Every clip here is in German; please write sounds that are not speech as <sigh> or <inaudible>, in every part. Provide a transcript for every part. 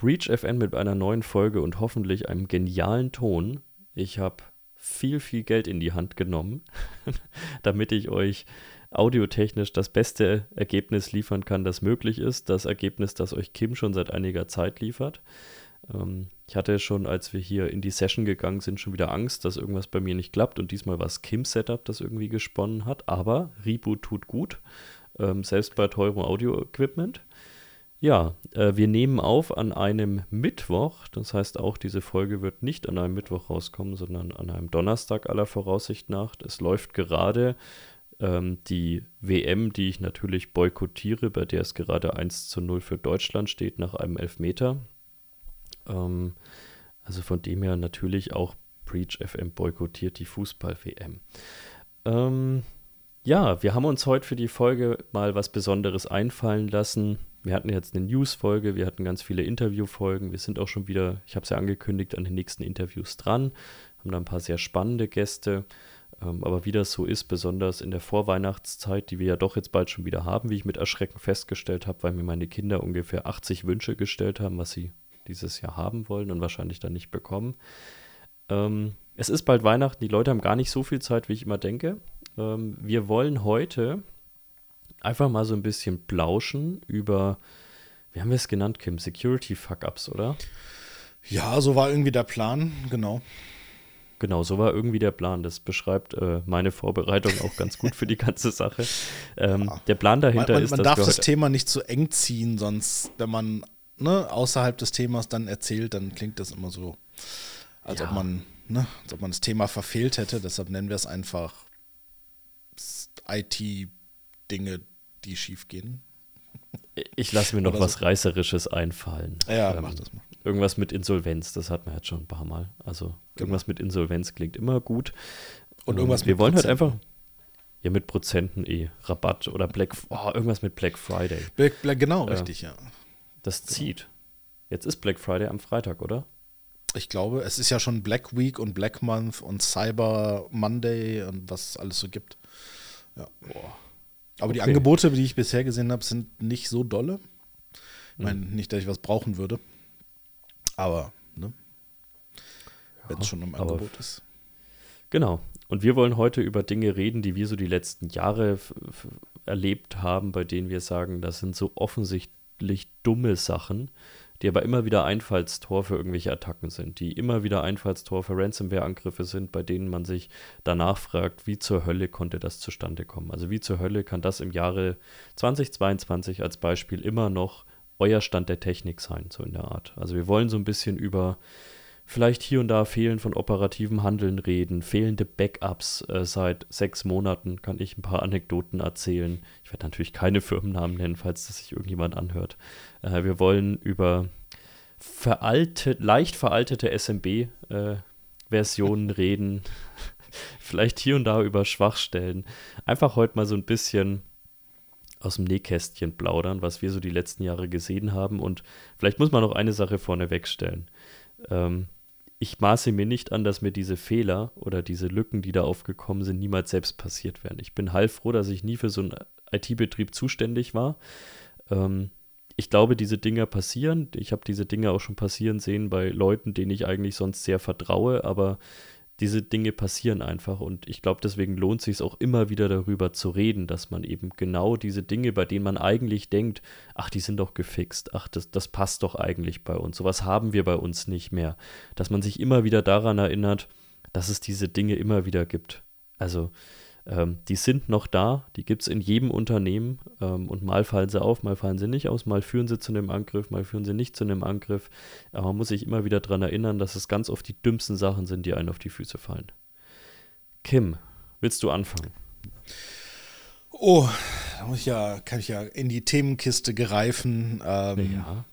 Breach FN mit einer neuen Folge und hoffentlich einem genialen Ton. Ich habe viel, viel Geld in die Hand genommen, <laughs> damit ich euch audiotechnisch das beste Ergebnis liefern kann, das möglich ist. Das Ergebnis, das euch Kim schon seit einiger Zeit liefert. Ähm, ich hatte schon, als wir hier in die Session gegangen sind, schon wieder Angst, dass irgendwas bei mir nicht klappt. Und diesmal war es Kims Setup, das irgendwie gesponnen hat. Aber Reboot tut gut, ähm, selbst bei teurem Audio-Equipment. Ja, äh, wir nehmen auf an einem Mittwoch. Das heißt, auch diese Folge wird nicht an einem Mittwoch rauskommen, sondern an einem Donnerstag aller Voraussicht nach. Es läuft gerade ähm, die WM, die ich natürlich boykottiere, bei der es gerade 1 zu 0 für Deutschland steht nach einem Elfmeter. Ähm, also von dem her natürlich auch Breach FM boykottiert die Fußball-WM. Ähm, ja, wir haben uns heute für die Folge mal was Besonderes einfallen lassen. Wir hatten jetzt eine News-Folge, wir hatten ganz viele Interview-Folgen. Wir sind auch schon wieder, ich habe es ja angekündigt, an den nächsten Interviews dran. Haben da ein paar sehr spannende Gäste. Ähm, aber wie das so ist, besonders in der Vorweihnachtszeit, die wir ja doch jetzt bald schon wieder haben, wie ich mit Erschrecken festgestellt habe, weil mir meine Kinder ungefähr 80 Wünsche gestellt haben, was sie dieses Jahr haben wollen und wahrscheinlich dann nicht bekommen. Ähm, es ist bald Weihnachten, die Leute haben gar nicht so viel Zeit, wie ich immer denke. Ähm, wir wollen heute einfach mal so ein bisschen plauschen über, wie haben wir es genannt, Kim? Security Fuck-Ups, oder? Ja, so war irgendwie der Plan, genau. Genau, so war irgendwie der Plan. Das beschreibt äh, meine Vorbereitung auch ganz gut für die ganze <laughs> Sache. Ähm, ja. Der Plan dahinter man, man, ist, man dass darf das Thema nicht zu eng ziehen, sonst, wenn man ne, außerhalb des Themas dann erzählt, dann klingt das immer so, als ja. ob man, ne, als ob man das Thema verfehlt hätte. Deshalb nennen wir es einfach IT-Dinge, die schief gehen. Ich lasse mir noch Oder was so. Reißerisches einfallen. Ja, ähm, mach das mal. Irgendwas mit Insolvenz, das hat man jetzt schon ein paar Mal. Also genau. irgendwas mit Insolvenz klingt immer gut. Und irgendwas Wir wollen halt einfach. Ja, mit Prozenten eh. Rabatt oder Black. Oh, irgendwas mit Black Friday. Black, Black genau, äh, richtig, ja. Das zieht. Jetzt ist Black Friday am Freitag, oder? Ich glaube, es ist ja schon Black Week und Black Month und Cyber Monday und was es alles so gibt. Ja. Boah. Aber okay. die Angebote, die ich bisher gesehen habe, sind nicht so dolle. Ich meine, mhm. nicht, dass ich was brauchen würde. Aber, ne? Wenn es schon im Angebot ist. Genau. Und wir wollen heute über Dinge reden, die wir so die letzten Jahre erlebt haben, bei denen wir sagen, das sind so offensichtlich dumme Sachen, die aber immer wieder Einfallstor für irgendwelche Attacken sind, die immer wieder Einfallstor für Ransomware-Angriffe sind, bei denen man sich danach fragt, wie zur Hölle konnte das zustande kommen? Also wie zur Hölle kann das im Jahre 2022 als Beispiel immer noch euer Stand der Technik sein, so in der Art. Also wir wollen so ein bisschen über vielleicht hier und da Fehlen von operativem Handeln reden, fehlende Backups äh, seit sechs Monaten, kann ich ein paar Anekdoten erzählen. Ich werde natürlich keine Firmennamen nennen, falls das sich irgendjemand anhört. Äh, wir wollen über veraltet, leicht veraltete SMB-Versionen äh, <laughs> reden, vielleicht hier und da über Schwachstellen. Einfach heute mal so ein bisschen aus dem Nähkästchen plaudern, was wir so die letzten Jahre gesehen haben. Und vielleicht muss man noch eine Sache vorne wegstellen. Ähm, ich maße mir nicht an, dass mir diese Fehler oder diese Lücken, die da aufgekommen sind, niemals selbst passiert wären. Ich bin heilfroh, dass ich nie für so einen IT-Betrieb zuständig war. Ähm, ich glaube, diese Dinge passieren. Ich habe diese Dinge auch schon passieren sehen bei Leuten, denen ich eigentlich sonst sehr vertraue, aber diese Dinge passieren einfach und ich glaube, deswegen lohnt sich auch immer wieder darüber zu reden, dass man eben genau diese Dinge, bei denen man eigentlich denkt, ach, die sind doch gefixt, ach, das, das passt doch eigentlich bei uns, sowas haben wir bei uns nicht mehr, dass man sich immer wieder daran erinnert, dass es diese Dinge immer wieder gibt. Also ähm, die sind noch da, die gibt es in jedem Unternehmen ähm, und mal fallen sie auf, mal fallen sie nicht aus, mal führen sie zu einem Angriff, mal führen sie nicht zu einem Angriff. Aber man muss sich immer wieder daran erinnern, dass es ganz oft die dümmsten Sachen sind, die einen auf die Füße fallen. Kim, willst du anfangen? Oh, da muss ich ja, kann ich ja in die Themenkiste greifen. Ähm, ja.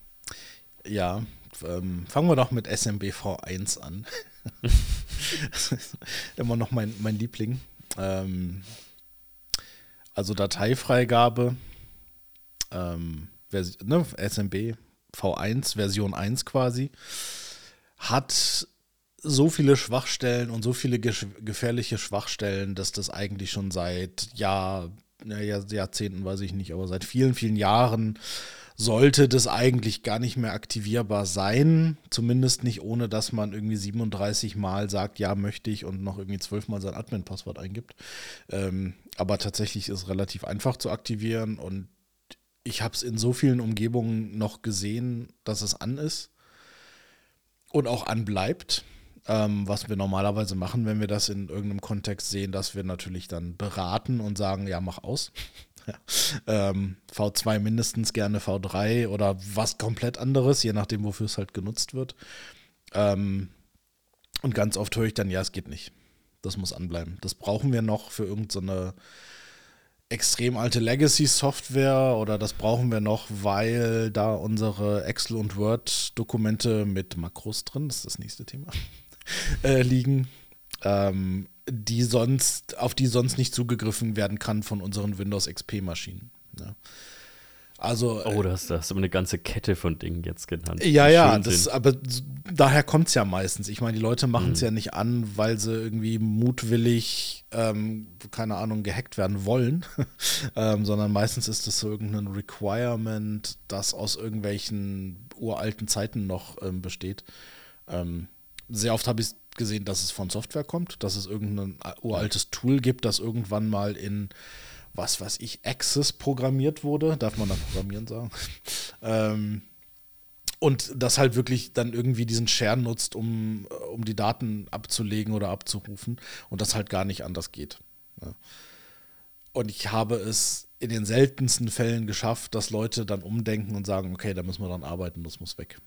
Ja, ähm, fangen wir doch mit SMBV1 an. <laughs> <laughs> immer noch mein, mein Liebling. Ähm, also Dateifreigabe, ähm, ne, SMB V1, Version 1 quasi, hat so viele Schwachstellen und so viele gefährliche Schwachstellen, dass das eigentlich schon seit Jahr, ja, Jahrzehnten weiß ich nicht, aber seit vielen, vielen Jahren sollte das eigentlich gar nicht mehr aktivierbar sein. Zumindest nicht, ohne dass man irgendwie 37 Mal sagt, ja, möchte ich und noch irgendwie 12 Mal sein Admin-Passwort eingibt. Ähm, aber tatsächlich ist es relativ einfach zu aktivieren und ich habe es in so vielen Umgebungen noch gesehen, dass es an ist und auch anbleibt. Ähm, was wir normalerweise machen, wenn wir das in irgendeinem Kontext sehen, dass wir natürlich dann beraten und sagen, ja, mach aus. <laughs> ähm, V2 mindestens gerne V3 oder was komplett anderes, je nachdem, wofür es halt genutzt wird. Ähm, und ganz oft höre ich dann, ja, es geht nicht. Das muss anbleiben. Das brauchen wir noch für irgendeine so extrem alte Legacy-Software oder das brauchen wir noch, weil da unsere Excel- und Word-Dokumente mit Makros drin, das ist das nächste Thema, <laughs> äh, liegen. Ähm, die sonst, auf die sonst nicht zugegriffen werden kann von unseren Windows XP-Maschinen. Ja. Also, oh, das, das hast du eine ganze Kette von Dingen jetzt genannt. Ja, ja, das, aber daher kommt es ja meistens. Ich meine, die Leute machen es mhm. ja nicht an, weil sie irgendwie mutwillig, ähm, keine Ahnung, gehackt werden wollen, <laughs> ähm, sondern meistens ist es so irgendein Requirement, das aus irgendwelchen uralten Zeiten noch ähm, besteht. Ähm, sehr oft habe ich gesehen, dass es von Software kommt, dass es irgendein uraltes Tool gibt, das irgendwann mal in, was weiß ich, Access programmiert wurde. Darf man da programmieren sagen? <laughs> ähm, und das halt wirklich dann irgendwie diesen Share nutzt, um, um die Daten abzulegen oder abzurufen und das halt gar nicht anders geht. Ja. Und ich habe es in den seltensten Fällen geschafft, dass Leute dann umdenken und sagen, okay, da müssen wir dran arbeiten, das muss weg.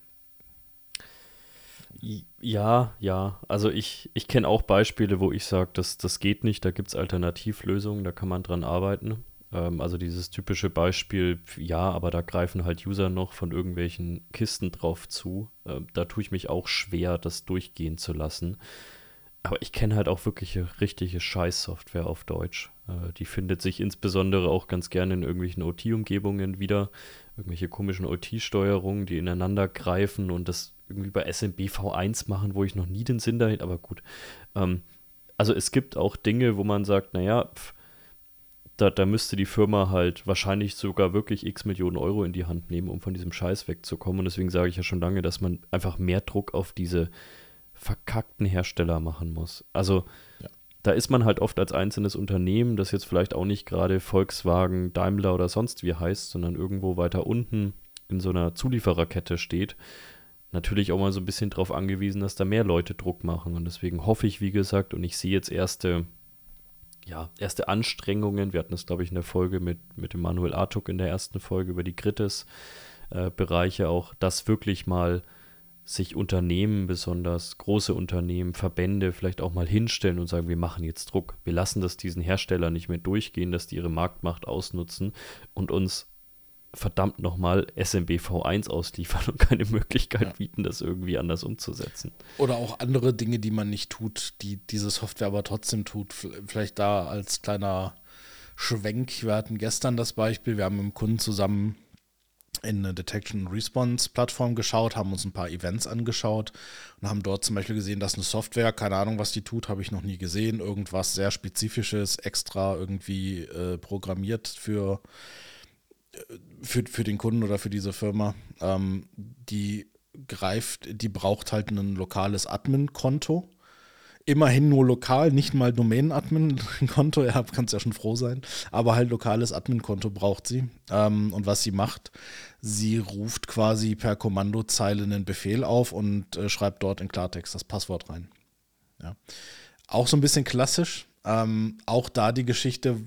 Ja, ja. Also ich, ich kenne auch Beispiele, wo ich sage, das, das geht nicht, da gibt es Alternativlösungen, da kann man dran arbeiten. Ähm, also dieses typische Beispiel, ja, aber da greifen halt User noch von irgendwelchen Kisten drauf zu. Ähm, da tue ich mich auch schwer, das durchgehen zu lassen. Aber ich kenne halt auch wirklich richtige Scheiß-Software auf Deutsch. Äh, die findet sich insbesondere auch ganz gerne in irgendwelchen OT-Umgebungen wieder. Irgendwelche komischen OT-Steuerungen, die ineinander greifen und das irgendwie bei SMB V1 machen, wo ich noch nie den Sinn dahin, aber gut. Ähm, also es gibt auch Dinge, wo man sagt, naja, pf, da, da müsste die Firma halt wahrscheinlich sogar wirklich x Millionen Euro in die Hand nehmen, um von diesem Scheiß wegzukommen. Und deswegen sage ich ja schon lange, dass man einfach mehr Druck auf diese verkackten Hersteller machen muss. Also ja. da ist man halt oft als einzelnes Unternehmen, das jetzt vielleicht auch nicht gerade Volkswagen, Daimler oder sonst wie heißt, sondern irgendwo weiter unten in so einer Zuliefererkette steht natürlich auch mal so ein bisschen darauf angewiesen, dass da mehr Leute Druck machen. Und deswegen hoffe ich, wie gesagt, und ich sehe jetzt erste, ja, erste Anstrengungen. Wir hatten das, glaube ich, in der Folge mit, mit dem Manuel Artuk in der ersten Folge über die Kritis-Bereiche äh, auch, dass wirklich mal sich Unternehmen, besonders große Unternehmen, Verbände vielleicht auch mal hinstellen und sagen, wir machen jetzt Druck. Wir lassen das diesen Herstellern nicht mehr durchgehen, dass die ihre Marktmacht ausnutzen und uns verdammt nochmal SMB V1 ausliefern und keine Möglichkeit ja. bieten, das irgendwie anders umzusetzen. Oder auch andere Dinge, die man nicht tut, die diese Software aber trotzdem tut. Vielleicht da als kleiner Schwenk. Wir hatten gestern das Beispiel, wir haben mit dem Kunden zusammen in eine Detection Response Plattform geschaut, haben uns ein paar Events angeschaut und haben dort zum Beispiel gesehen, dass eine Software, keine Ahnung, was die tut, habe ich noch nie gesehen, irgendwas sehr Spezifisches extra irgendwie äh, programmiert für für, für den Kunden oder für diese Firma, ähm, die greift, die braucht halt ein lokales Admin-Konto. Immerhin nur lokal, nicht mal Domain-Admin-Konto, <laughs> ja, kannst ja schon froh sein, aber halt lokales Admin-Konto braucht sie. Ähm, und was sie macht, sie ruft quasi per Kommandozeile einen Befehl auf und äh, schreibt dort in Klartext das Passwort rein. Ja. Auch so ein bisschen klassisch, ähm, auch da die Geschichte,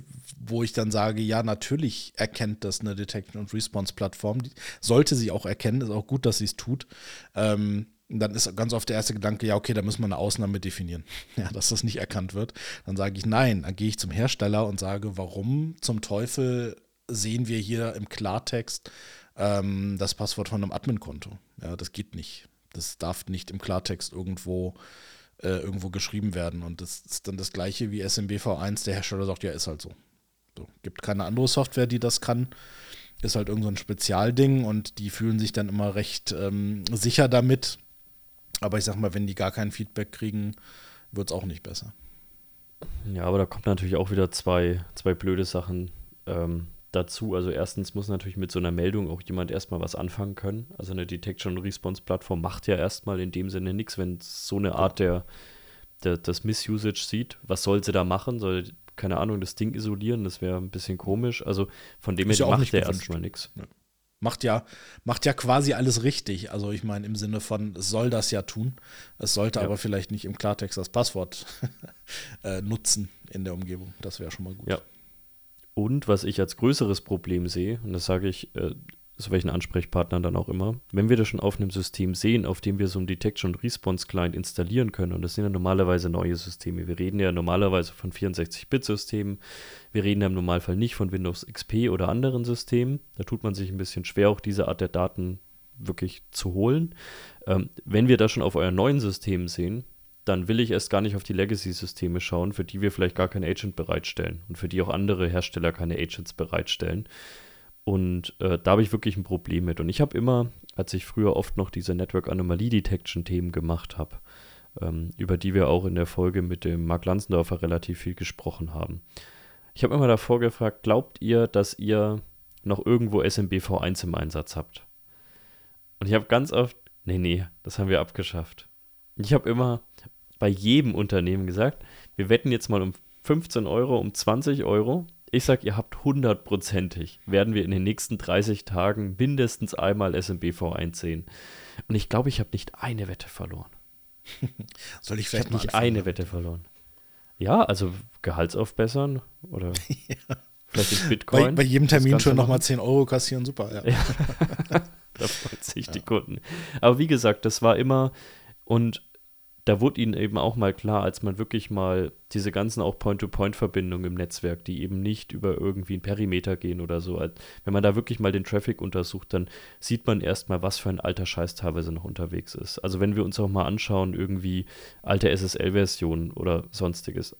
wo ich dann sage, ja, natürlich erkennt das eine Detection- und Response-Plattform. Sollte sie auch erkennen, ist auch gut, dass sie es tut. Ähm, dann ist ganz oft der erste Gedanke, ja, okay, da müssen wir eine Ausnahme definieren, <laughs> ja, dass das nicht erkannt wird. Dann sage ich, nein, dann gehe ich zum Hersteller und sage, warum zum Teufel sehen wir hier im Klartext ähm, das Passwort von einem Admin-Konto? Ja, das geht nicht. Das darf nicht im Klartext irgendwo äh, irgendwo geschrieben werden. Und das ist dann das gleiche wie SMBV1. Der Hersteller sagt, ja, ist halt so. So. Gibt keine andere Software, die das kann. Ist halt irgend so ein Spezialding und die fühlen sich dann immer recht ähm, sicher damit. Aber ich sag mal, wenn die gar kein Feedback kriegen, wird es auch nicht besser. Ja, aber da kommt natürlich auch wieder zwei, zwei blöde Sachen ähm, dazu. Also erstens muss natürlich mit so einer Meldung auch jemand erstmal was anfangen können. Also eine Detection Response Plattform macht ja erstmal in dem Sinne nichts, wenn es so eine Art der, der das Misusage sieht. Was soll sie da machen? Soll keine Ahnung, das Ding isolieren, das wäre ein bisschen komisch. Also von dem her ja macht der erstmal nichts. Ja. Macht ja, macht ja quasi alles richtig. Also ich meine im Sinne von, es soll das ja tun. Es sollte ja. aber vielleicht nicht im Klartext das Passwort <laughs> äh, nutzen in der Umgebung. Das wäre schon mal gut. Ja, und was ich als größeres Problem sehe, und das sage ich äh, zu welchen Ansprechpartnern dann auch immer, wenn wir das schon auf einem System sehen, auf dem wir so einen Detection Response Client installieren können, und das sind ja normalerweise neue Systeme. Wir reden ja normalerweise von 64-Bit-Systemen. Wir reden ja im Normalfall nicht von Windows XP oder anderen Systemen. Da tut man sich ein bisschen schwer, auch diese Art der Daten wirklich zu holen. Ähm, wenn wir das schon auf euren neuen Systemen sehen, dann will ich erst gar nicht auf die Legacy-Systeme schauen, für die wir vielleicht gar kein Agent bereitstellen und für die auch andere Hersteller keine Agents bereitstellen. Und äh, da habe ich wirklich ein Problem mit. Und ich habe immer, als ich früher oft noch diese Network Anomaly Detection Themen gemacht habe, ähm, über die wir auch in der Folge mit dem Mark Lansendorfer relativ viel gesprochen haben. Ich habe immer davor gefragt, glaubt ihr, dass ihr noch irgendwo SMBV1 im Einsatz habt? Und ich habe ganz oft, nee, nee, das haben wir abgeschafft. Ich habe immer bei jedem Unternehmen gesagt, wir wetten jetzt mal um 15 Euro, um 20 Euro. Ich sage, ihr habt hundertprozentig, werden wir in den nächsten 30 Tagen mindestens einmal SMBV 1 sehen. Und ich glaube, ich habe nicht eine Wette verloren. <laughs> Soll ich vielleicht ich nicht anfangen? eine Wette verloren. Ja, also Gehaltsaufbessern oder <laughs> ja. vielleicht in Bitcoin. Bei, bei jedem Termin schon nochmal 10 Euro kassieren, super. Ja. ja. <laughs> da freut sich ja. die Kunden. Aber wie gesagt, das war immer und da wurde ihnen eben auch mal klar, als man wirklich mal diese ganzen auch Point-to-Point-Verbindungen im Netzwerk, die eben nicht über irgendwie ein Perimeter gehen oder so, wenn man da wirklich mal den Traffic untersucht, dann sieht man erstmal, was für ein alter Scheiß teilweise noch unterwegs ist. Also wenn wir uns auch mal anschauen, irgendwie alte SSL-Versionen oder sonstiges,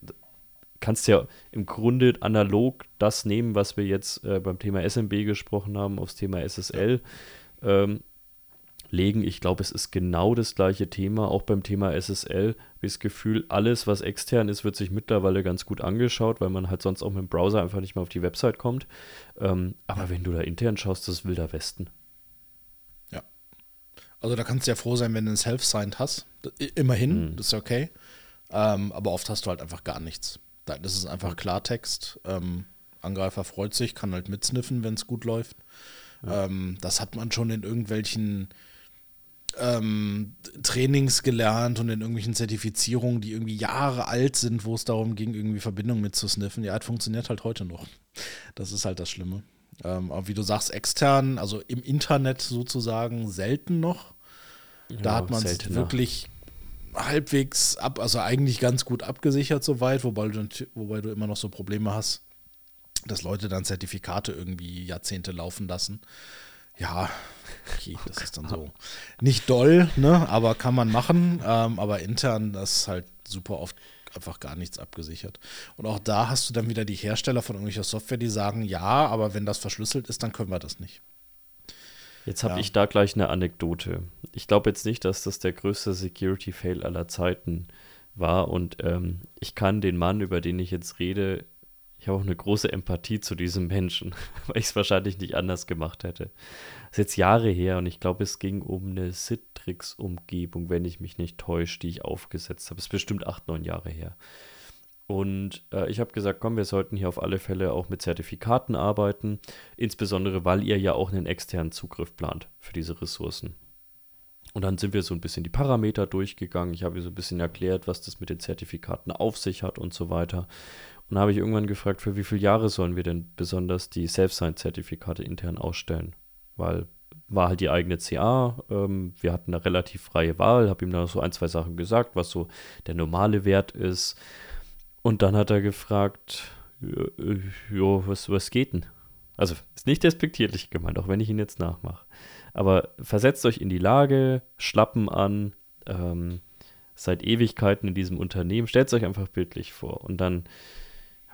kannst ja im Grunde analog das nehmen, was wir jetzt äh, beim Thema SMB gesprochen haben, aufs Thema SSL. Ähm, legen. Ich glaube, es ist genau das gleiche Thema. Auch beim Thema SSL ich das Gefühl, alles, was extern ist, wird sich mittlerweile ganz gut angeschaut, weil man halt sonst auch mit dem Browser einfach nicht mehr auf die Website kommt. Ähm, aber wenn du da intern schaust, das ist wilder Westen. Ja. Also da kannst du ja froh sein, wenn du ein Self-Signed hast. Immerhin, mhm. das ist okay. Ähm, aber oft hast du halt einfach gar nichts. Das ist einfach Klartext. Ähm, Angreifer freut sich, kann halt mitsniffen, wenn es gut läuft. Ja. Ähm, das hat man schon in irgendwelchen ähm, Trainings gelernt und in irgendwelchen Zertifizierungen, die irgendwie Jahre alt sind, wo es darum ging, irgendwie Verbindungen mitzusniffen. Ja, es funktioniert halt heute noch. Das ist halt das Schlimme. Ähm, aber wie du sagst, extern, also im Internet sozusagen selten noch. Ja, da hat man es wirklich halbwegs ab, also eigentlich ganz gut abgesichert soweit, wobei du, wobei du immer noch so Probleme hast, dass Leute dann Zertifikate irgendwie Jahrzehnte laufen lassen. Ja, okay, das ist dann so nicht doll, ne? aber kann man machen. Ähm, aber intern, das ist halt super oft einfach gar nichts abgesichert. Und auch da hast du dann wieder die Hersteller von irgendwelcher Software, die sagen, ja, aber wenn das verschlüsselt ist, dann können wir das nicht. Jetzt habe ja. ich da gleich eine Anekdote. Ich glaube jetzt nicht, dass das der größte Security-Fail aller Zeiten war. Und ähm, ich kann den Mann, über den ich jetzt rede, ich habe auch eine große Empathie zu diesem Menschen, <laughs> weil ich es wahrscheinlich nicht anders gemacht hätte. Das ist jetzt Jahre her und ich glaube, es ging um eine Citrix-Umgebung, wenn ich mich nicht täusche, die ich aufgesetzt habe. Das ist bestimmt acht, neun Jahre her. Und äh, ich habe gesagt, komm, wir sollten hier auf alle Fälle auch mit Zertifikaten arbeiten, insbesondere weil ihr ja auch einen externen Zugriff plant für diese Ressourcen. Und dann sind wir so ein bisschen die Parameter durchgegangen. Ich habe ihr so ein bisschen erklärt, was das mit den Zertifikaten auf sich hat und so weiter. Und habe ich irgendwann gefragt, für wie viele Jahre sollen wir denn besonders die Self-Sign-Zertifikate intern ausstellen? Weil war halt die eigene CA, ähm, wir hatten eine relativ freie Wahl, habe ihm da so ein, zwei Sachen gesagt, was so der normale Wert ist. Und dann hat er gefragt, jo, was, was geht denn? Also ist nicht despektierlich gemeint, auch wenn ich ihn jetzt nachmache. Aber versetzt euch in die Lage, Schlappen an, ähm, seit Ewigkeiten in diesem Unternehmen, stellt es euch einfach bildlich vor. Und dann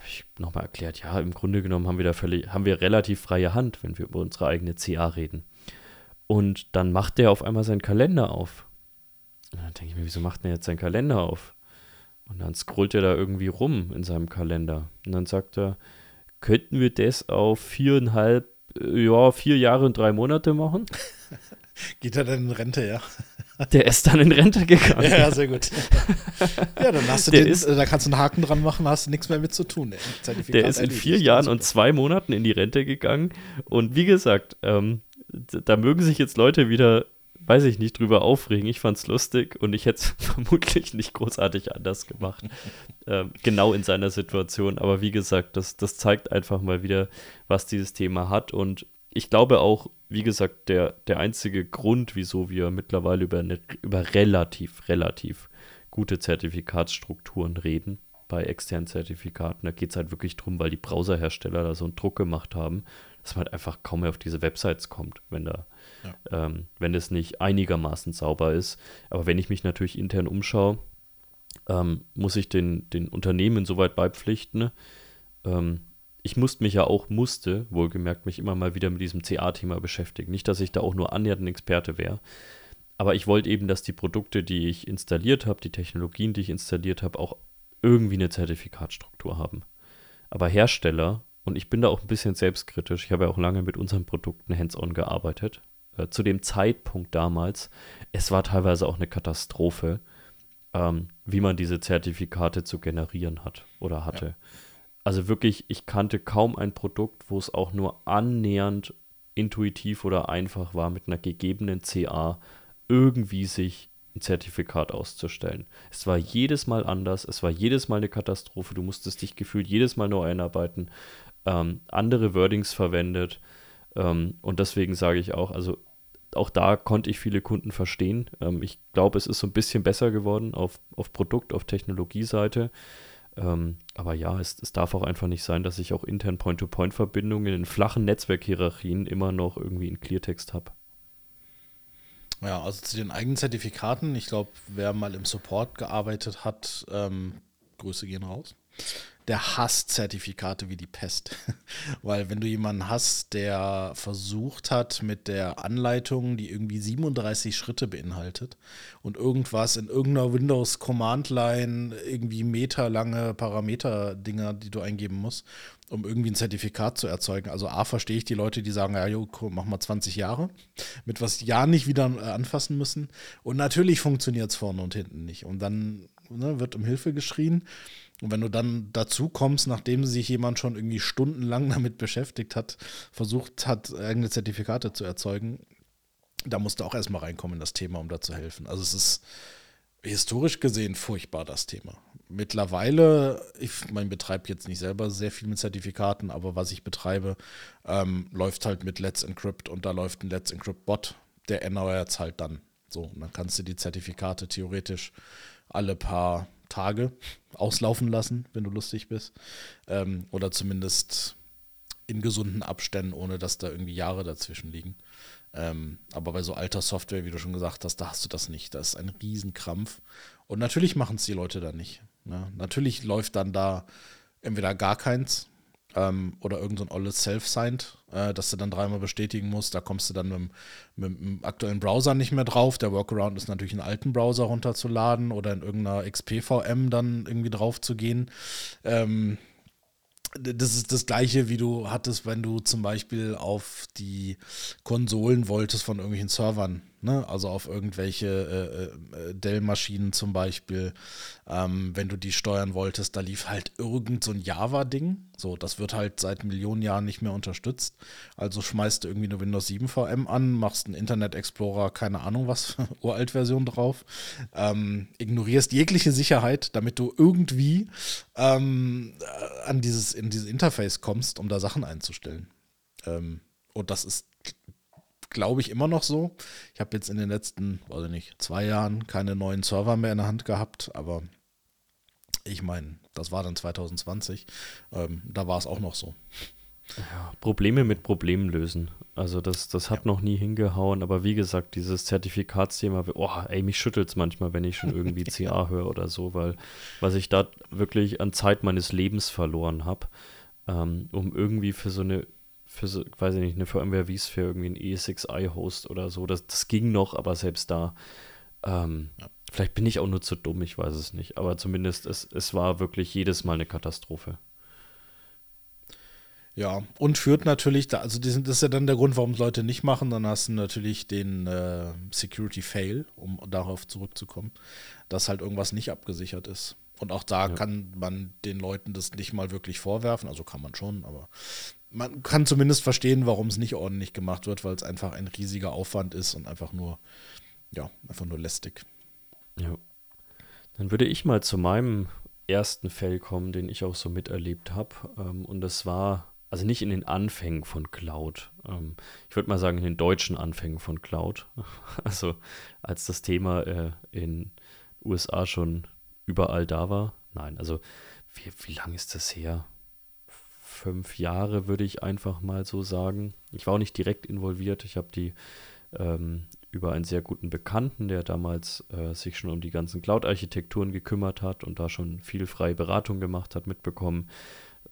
habe ich nochmal erklärt, ja, im Grunde genommen haben wir da völlig, haben wir relativ freie Hand, wenn wir über unsere eigene CA reden. Und dann macht der auf einmal seinen Kalender auf. Und dann denke ich mir, wieso macht der jetzt seinen Kalender auf? Und dann scrollt er da irgendwie rum in seinem Kalender. Und dann sagt er, könnten wir das auf viereinhalb, ja, vier Jahre und drei Monate machen? <laughs> Geht er dann in Rente, ja? Der ist dann in Rente gegangen. Ja, sehr gut. ja, dann hast du den, ist- äh, da kannst du einen Haken dran machen, hast du nichts mehr mit zu tun. Ey. Der ist in vier Jahren und zwei Monaten in die Rente gegangen. Und wie gesagt, ähm, da mögen sich jetzt Leute wieder, weiß ich nicht, drüber aufregen. Ich fand's lustig und ich hätte es <laughs> vermutlich nicht großartig anders gemacht. ähm, genau in seiner Situation. Aber wie gesagt, das, das zeigt einfach mal wieder, was dieses Thema hat. Und ich glaube auch, wie gesagt, der, der einzige Grund, wieso wir mittlerweile über, eine, über relativ, relativ gute Zertifikatsstrukturen reden bei externen Zertifikaten. Da geht es halt wirklich drum, weil die Browserhersteller da so einen Druck gemacht haben, dass man halt einfach kaum mehr auf diese Websites kommt, wenn da, ähm, wenn es nicht einigermaßen sauber ist. Aber wenn ich mich natürlich intern umschaue, ähm, muss ich den, den Unternehmen soweit beipflichten. Ähm, ich musste mich ja auch, musste, wohlgemerkt, mich immer mal wieder mit diesem CA-Thema beschäftigen. Nicht, dass ich da auch nur annähernd ein Experte wäre. Aber ich wollte eben, dass die Produkte, die ich installiert habe, die Technologien, die ich installiert habe, auch irgendwie eine Zertifikatstruktur haben. Aber Hersteller, und ich bin da auch ein bisschen selbstkritisch, ich habe ja auch lange mit unseren Produkten hands-on gearbeitet, äh, zu dem Zeitpunkt damals, es war teilweise auch eine Katastrophe, ähm, wie man diese Zertifikate zu generieren hat oder hatte. Also wirklich, ich kannte kaum ein Produkt, wo es auch nur annähernd intuitiv oder einfach war, mit einer gegebenen CA irgendwie sich ein Zertifikat auszustellen. Es war jedes Mal anders, es war jedes Mal eine Katastrophe, du musstest dich gefühlt jedes Mal neu einarbeiten, ähm, andere Wordings verwendet ähm, und deswegen sage ich auch, also auch da konnte ich viele Kunden verstehen. Ähm, ich glaube, es ist so ein bisschen besser geworden auf, auf Produkt-, auf Technologieseite. Ähm, aber ja, es, es darf auch einfach nicht sein, dass ich auch intern Point-to-Point-Verbindungen in flachen Netzwerkhierarchien immer noch irgendwie in Cleartext habe. Ja, also zu den eigenen Zertifikaten. Ich glaube, wer mal im Support gearbeitet hat, ähm, Grüße gehen raus. Der hasst Zertifikate wie die Pest. <laughs> Weil wenn du jemanden hast, der versucht hat mit der Anleitung, die irgendwie 37 Schritte beinhaltet und irgendwas in irgendeiner Windows Command Line, irgendwie meterlange Parameter-Dinger, die du eingeben musst, um irgendwie ein Zertifikat zu erzeugen. Also A, verstehe ich die Leute, die sagen, ja, jo, mach mal 20 Jahre, mit was ja nicht wieder äh, anfassen müssen. Und natürlich funktioniert es vorne und hinten nicht. Und dann ne, wird um Hilfe geschrien. Und wenn du dann dazu kommst, nachdem sich jemand schon irgendwie stundenlang <laughs> damit beschäftigt hat, versucht hat, eigene Zertifikate zu erzeugen, da musst du auch erstmal reinkommen in das Thema, um da zu helfen. Also es ist historisch gesehen furchtbar, das Thema. Mittlerweile, ich mein, betreibe jetzt nicht selber sehr viel mit Zertifikaten, aber was ich betreibe, ähm, läuft halt mit Let's Encrypt und da läuft ein Let's Encrypt Bot, der erneuert es halt dann. So, und dann kannst du die Zertifikate theoretisch alle paar Tage auslaufen lassen, wenn du lustig bist. Ähm, oder zumindest in gesunden Abständen, ohne dass da irgendwie Jahre dazwischen liegen. Ähm, aber bei so alter Software, wie du schon gesagt hast, da hast du das nicht. Das ist ein Riesenkrampf. Und natürlich machen es die Leute dann nicht. Ne? Natürlich läuft dann da entweder gar keins ähm, oder irgendein so olles Self-Signed, äh, dass du dann dreimal bestätigen musst. Da kommst du dann mit, dem- mit dem aktuellen Browser nicht mehr drauf. Der Workaround ist natürlich einen alten Browser runterzuladen oder in irgendeiner XPVM dann irgendwie drauf zu gehen. Ähm, das ist das gleiche, wie du hattest, wenn du zum Beispiel auf die Konsolen wolltest von irgendwelchen Servern, ne? also auf irgendwelche äh, äh, Dell-Maschinen zum Beispiel. Ähm, wenn du die steuern wolltest, da lief halt irgend so ein Java-Ding. So, das wird halt seit Millionen Jahren nicht mehr unterstützt. Also schmeißt du irgendwie eine Windows 7 VM an, machst einen Internet Explorer, keine Ahnung was, <laughs> Uralt-Version drauf, ähm, ignorierst jegliche Sicherheit, damit du irgendwie ähm, äh, an dieses, in dieses Interface kommst, um da Sachen einzustellen. Ähm, und das ist, glaube ich, immer noch so. Ich habe jetzt in den letzten, weiß ich nicht, zwei Jahren keine neuen Server mehr in der Hand gehabt, aber ich meine, das war dann 2020. Ähm, da war es auch noch so. Probleme mit Problemen lösen. Also das, das hat noch nie hingehauen, aber wie gesagt, dieses Zertifikatsthema, oh, ey, mich schüttelt es manchmal, wenn ich schon irgendwie <laughs> CA höre oder so, weil was ich da wirklich an Zeit meines Lebens verloren habe, ähm, um irgendwie für so eine, für so, weiß ich nicht, eine VMware vSphere irgendwie ein ESXi-Host oder so, das, das ging noch, aber selbst da, ähm, vielleicht bin ich auch nur zu dumm, ich weiß es nicht, aber zumindest es, es war wirklich jedes Mal eine Katastrophe. Ja, und führt natürlich, da, also das ist ja dann der Grund, warum es Leute nicht machen. Dann hast du natürlich den äh, Security Fail, um darauf zurückzukommen, dass halt irgendwas nicht abgesichert ist. Und auch da ja. kann man den Leuten das nicht mal wirklich vorwerfen. Also kann man schon, aber man kann zumindest verstehen, warum es nicht ordentlich gemacht wird, weil es einfach ein riesiger Aufwand ist und einfach nur, ja, einfach nur lästig. Ja. Dann würde ich mal zu meinem ersten Fell kommen, den ich auch so miterlebt habe. Ähm, und das war, also nicht in den Anfängen von Cloud. Ähm, ich würde mal sagen, in den deutschen Anfängen von Cloud. <laughs> Also als das Thema äh, in USA schon überall da war. Nein, also wie, wie lange ist das her? Fünf Jahre würde ich einfach mal so sagen. Ich war auch nicht direkt involviert. Ich habe die ähm, über einen sehr guten Bekannten, der damals äh, sich schon um die ganzen Cloud-Architekturen gekümmert hat und da schon viel freie Beratung gemacht hat, mitbekommen.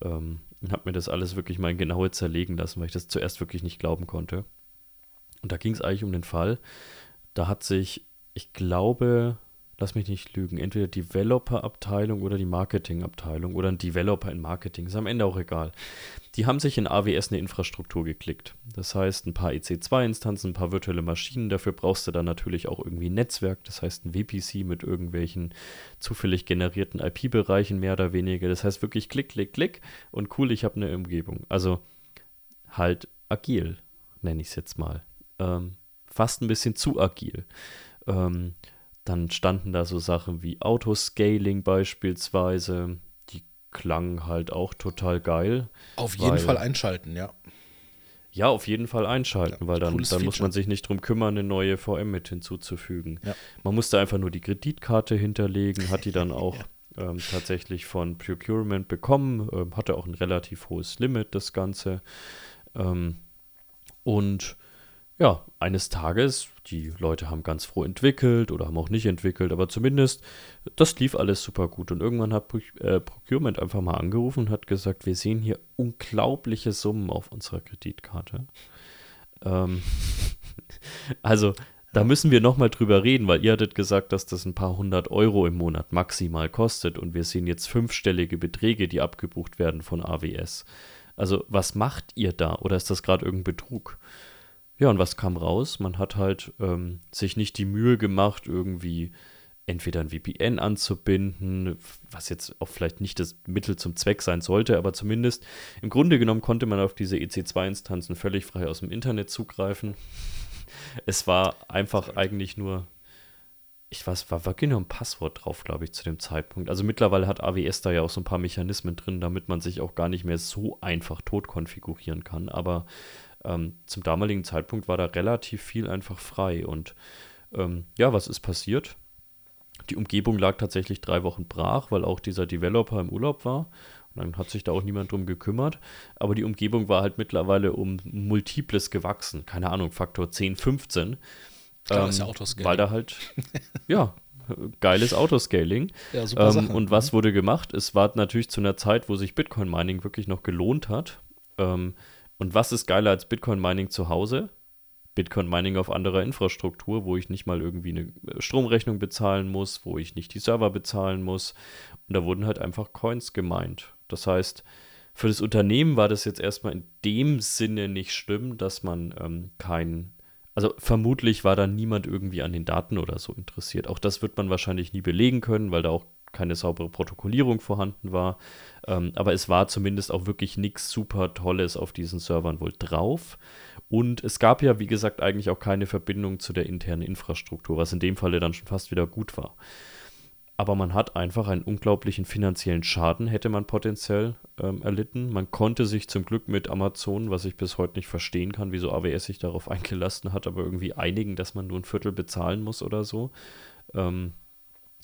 Ähm, und habe mir das alles wirklich mal in Genaue zerlegen lassen, weil ich das zuerst wirklich nicht glauben konnte. Und da ging es eigentlich um den Fall. Da hat sich, ich glaube, lass mich nicht lügen, entweder Developer-Abteilung oder die Marketing-Abteilung oder ein Developer in Marketing, ist am Ende auch egal. Die haben sich in AWS eine Infrastruktur geklickt. Das heißt, ein paar EC2-Instanzen, ein paar virtuelle Maschinen, dafür brauchst du dann natürlich auch irgendwie ein Netzwerk, das heißt ein VPC mit irgendwelchen zufällig generierten IP-Bereichen mehr oder weniger. Das heißt wirklich klick, klick, klick und cool, ich habe eine Umgebung. Also halt agil, nenne ich es jetzt mal. Ähm, fast ein bisschen zu agil. Ähm, dann standen da so Sachen wie Autoscaling beispielsweise. Die klangen halt auch total geil. Auf jeden weil, Fall einschalten, ja. Ja, auf jeden Fall einschalten, ja, weil dann, dann muss man sich nicht drum kümmern, eine neue VM mit hinzuzufügen. Ja. Man musste einfach nur die Kreditkarte hinterlegen, hat die dann <laughs> auch ja. ähm, tatsächlich von Procurement bekommen, ähm, hatte auch ein relativ hohes Limit, das Ganze. Ähm, und ja, eines Tages, die Leute haben ganz froh entwickelt oder haben auch nicht entwickelt, aber zumindest, das lief alles super gut. Und irgendwann hat äh, Procurement einfach mal angerufen und hat gesagt, wir sehen hier unglaubliche Summen auf unserer Kreditkarte. Ähm, <laughs> also, da müssen wir nochmal drüber reden, weil ihr hattet gesagt, dass das ein paar hundert Euro im Monat maximal kostet und wir sehen jetzt fünfstellige Beträge, die abgebucht werden von AWS. Also, was macht ihr da? Oder ist das gerade irgendein Betrug? Ja, und was kam raus? Man hat halt ähm, sich nicht die Mühe gemacht, irgendwie entweder ein VPN anzubinden, was jetzt auch vielleicht nicht das Mittel zum Zweck sein sollte, aber zumindest im Grunde genommen konnte man auf diese EC2-Instanzen völlig frei aus dem Internet zugreifen. Es war einfach eigentlich nur, ich weiß, war wirklich nur ein Passwort drauf, glaube ich, zu dem Zeitpunkt. Also mittlerweile hat AWS da ja auch so ein paar Mechanismen drin, damit man sich auch gar nicht mehr so einfach tot konfigurieren kann, aber ähm, zum damaligen Zeitpunkt war da relativ viel einfach frei. Und ähm, ja, was ist passiert? Die Umgebung lag tatsächlich drei Wochen brach, weil auch dieser Developer im Urlaub war. Und dann hat sich da auch niemand drum gekümmert. Aber die Umgebung war halt mittlerweile um Multiples gewachsen. Keine Ahnung, Faktor 10, 15. Klar, ähm, ist ja Autoscaling. Weil da halt, <laughs> ja, geiles Autoscaling. Ja, super ähm, Sache. Und was mhm. wurde gemacht? Es war natürlich zu einer Zeit, wo sich Bitcoin Mining wirklich noch gelohnt hat. Ähm, und was ist geiler als Bitcoin Mining zu Hause? Bitcoin Mining auf anderer Infrastruktur, wo ich nicht mal irgendwie eine äh, Stromrechnung bezahlen muss, wo ich nicht die Server bezahlen muss. Und da wurden halt einfach Coins gemeint. Das heißt, für das Unternehmen war das jetzt erstmal in dem Sinne nicht schlimm, dass man ähm, kein, also vermutlich war da niemand irgendwie an den Daten oder so interessiert. Auch das wird man wahrscheinlich nie belegen können, weil da auch keine saubere Protokollierung vorhanden war. Ähm, aber es war zumindest auch wirklich nichts super Tolles auf diesen Servern wohl drauf. Und es gab ja, wie gesagt, eigentlich auch keine Verbindung zu der internen Infrastruktur, was in dem Falle dann schon fast wieder gut war. Aber man hat einfach einen unglaublichen finanziellen Schaden, hätte man potenziell ähm, erlitten. Man konnte sich zum Glück mit Amazon, was ich bis heute nicht verstehen kann, wieso AWS sich darauf <laughs> eingelassen hat, aber irgendwie einigen, dass man nur ein Viertel bezahlen muss oder so. Ähm,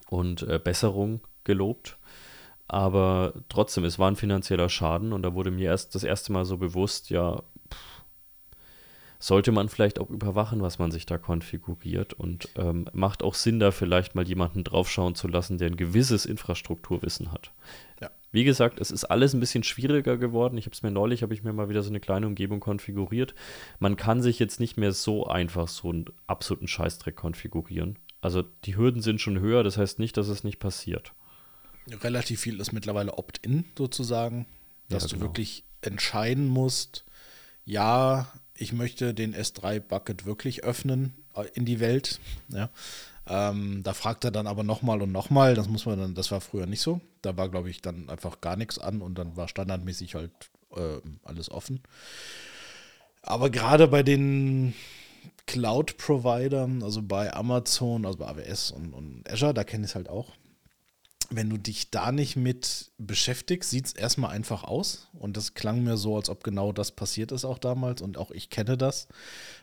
und äh, Besserung gelobt. Aber trotzdem, es war ein finanzieller Schaden und da wurde mir erst das erste Mal so bewusst, ja, pff, sollte man vielleicht auch überwachen, was man sich da konfiguriert und ähm, macht auch Sinn, da vielleicht mal jemanden draufschauen zu lassen, der ein gewisses Infrastrukturwissen hat. Ja. Wie gesagt, es ist alles ein bisschen schwieriger geworden. Ich habe es mir neulich, habe ich mir mal wieder so eine kleine Umgebung konfiguriert. Man kann sich jetzt nicht mehr so einfach so einen absoluten Scheißdreck konfigurieren. Also die Hürden sind schon höher, das heißt nicht, dass es nicht passiert. Relativ viel ist mittlerweile Opt-in sozusagen. dass ja, genau. du wirklich entscheiden musst, ja, ich möchte den S3-Bucket wirklich öffnen äh, in die Welt. Ja. Ähm, da fragt er dann aber nochmal und nochmal. Das muss man dann, das war früher nicht so. Da war, glaube ich, dann einfach gar nichts an und dann war standardmäßig halt äh, alles offen. Aber gerade bei den Cloud-Providern, also bei Amazon, also bei AWS und, und Azure, da kenne ich es halt auch. Wenn du dich da nicht mit beschäftigst, sieht es erstmal einfach aus. Und das klang mir so, als ob genau das passiert ist auch damals. Und auch ich kenne das.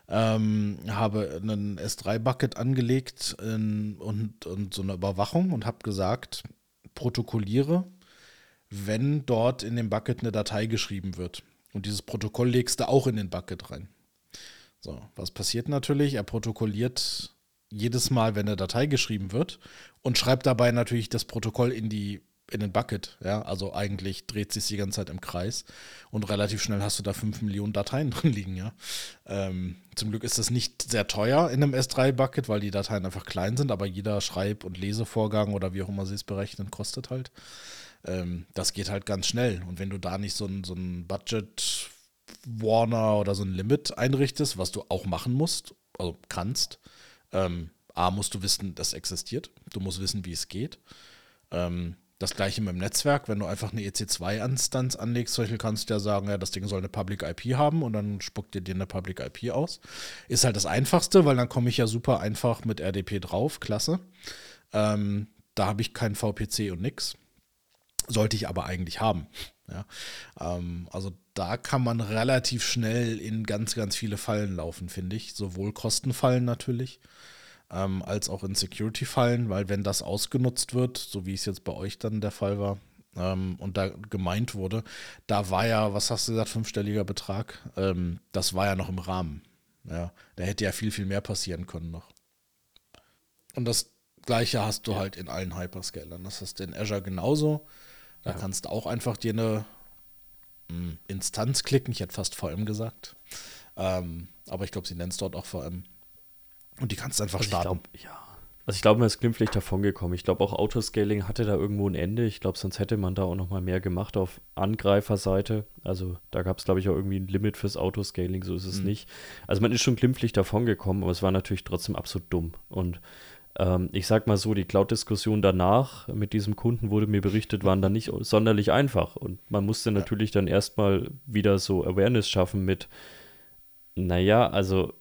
Ähm, habe einen S3-Bucket angelegt in, und, und so eine Überwachung und habe gesagt, protokolliere, wenn dort in dem Bucket eine Datei geschrieben wird. Und dieses Protokoll legst du auch in den Bucket rein. So, was passiert natürlich? Er protokolliert jedes Mal, wenn eine Datei geschrieben wird und schreibt dabei natürlich das Protokoll in die in den Bucket, ja, also eigentlich dreht sich die ganze Zeit im Kreis und relativ schnell hast du da 5 Millionen Dateien <laughs> drin liegen, ja. Ähm, zum Glück ist das nicht sehr teuer in einem S3-Bucket, weil die Dateien einfach klein sind, aber jeder Schreib- und Lesevorgang oder wie auch immer sie es berechnen, kostet halt. Ähm, das geht halt ganz schnell und wenn du da nicht so ein, so ein Budget Warner oder so ein Limit einrichtest, was du auch machen musst, also kannst. Ähm, A, musst du wissen, das existiert. Du musst wissen, wie es geht. Ähm, das gleiche mit dem Netzwerk, wenn du einfach eine EC2-Instanz anlegst, Beispiel kannst du ja sagen, ja, das Ding soll eine Public IP haben und dann spuckt dir dir eine Public IP aus. Ist halt das Einfachste, weil dann komme ich ja super einfach mit RDP drauf, klasse. Ähm, da habe ich kein VPC und nix. Sollte ich aber eigentlich haben. Ja, ähm, also da kann man relativ schnell in ganz, ganz viele Fallen laufen, finde ich. Sowohl Kostenfallen natürlich, ähm, als auch in Security-Fallen, weil wenn das ausgenutzt wird, so wie es jetzt bei euch dann der Fall war, ähm, und da gemeint wurde, da war ja, was hast du gesagt, fünfstelliger Betrag, ähm, das war ja noch im Rahmen. Ja, da hätte ja viel, viel mehr passieren können noch. Und das gleiche hast du halt in allen Hyperscalern. Das hast du in Azure genauso. Da ja. kannst du auch einfach dir eine hm, Instanz klicken. Ich hätte fast VM gesagt. Ähm, aber ich glaube, sie nennen es dort auch VM. Und die kannst du einfach also starten. Ich glaub, ja. Also ich glaube, man ist glimpflich davon gekommen. Ich glaube auch Autoscaling hatte da irgendwo ein Ende. Ich glaube, sonst hätte man da auch noch mal mehr gemacht auf Angreiferseite. Also da gab es, glaube ich, auch irgendwie ein Limit fürs Autoscaling. So ist es mhm. nicht. Also man ist schon glimpflich davon gekommen, aber es war natürlich trotzdem absolut dumm. Und ähm, ich sag mal so, die Cloud-Diskussion danach mit diesem Kunden wurde mir berichtet, waren dann nicht sonderlich einfach. Und man musste natürlich dann erstmal wieder so Awareness schaffen mit, naja, also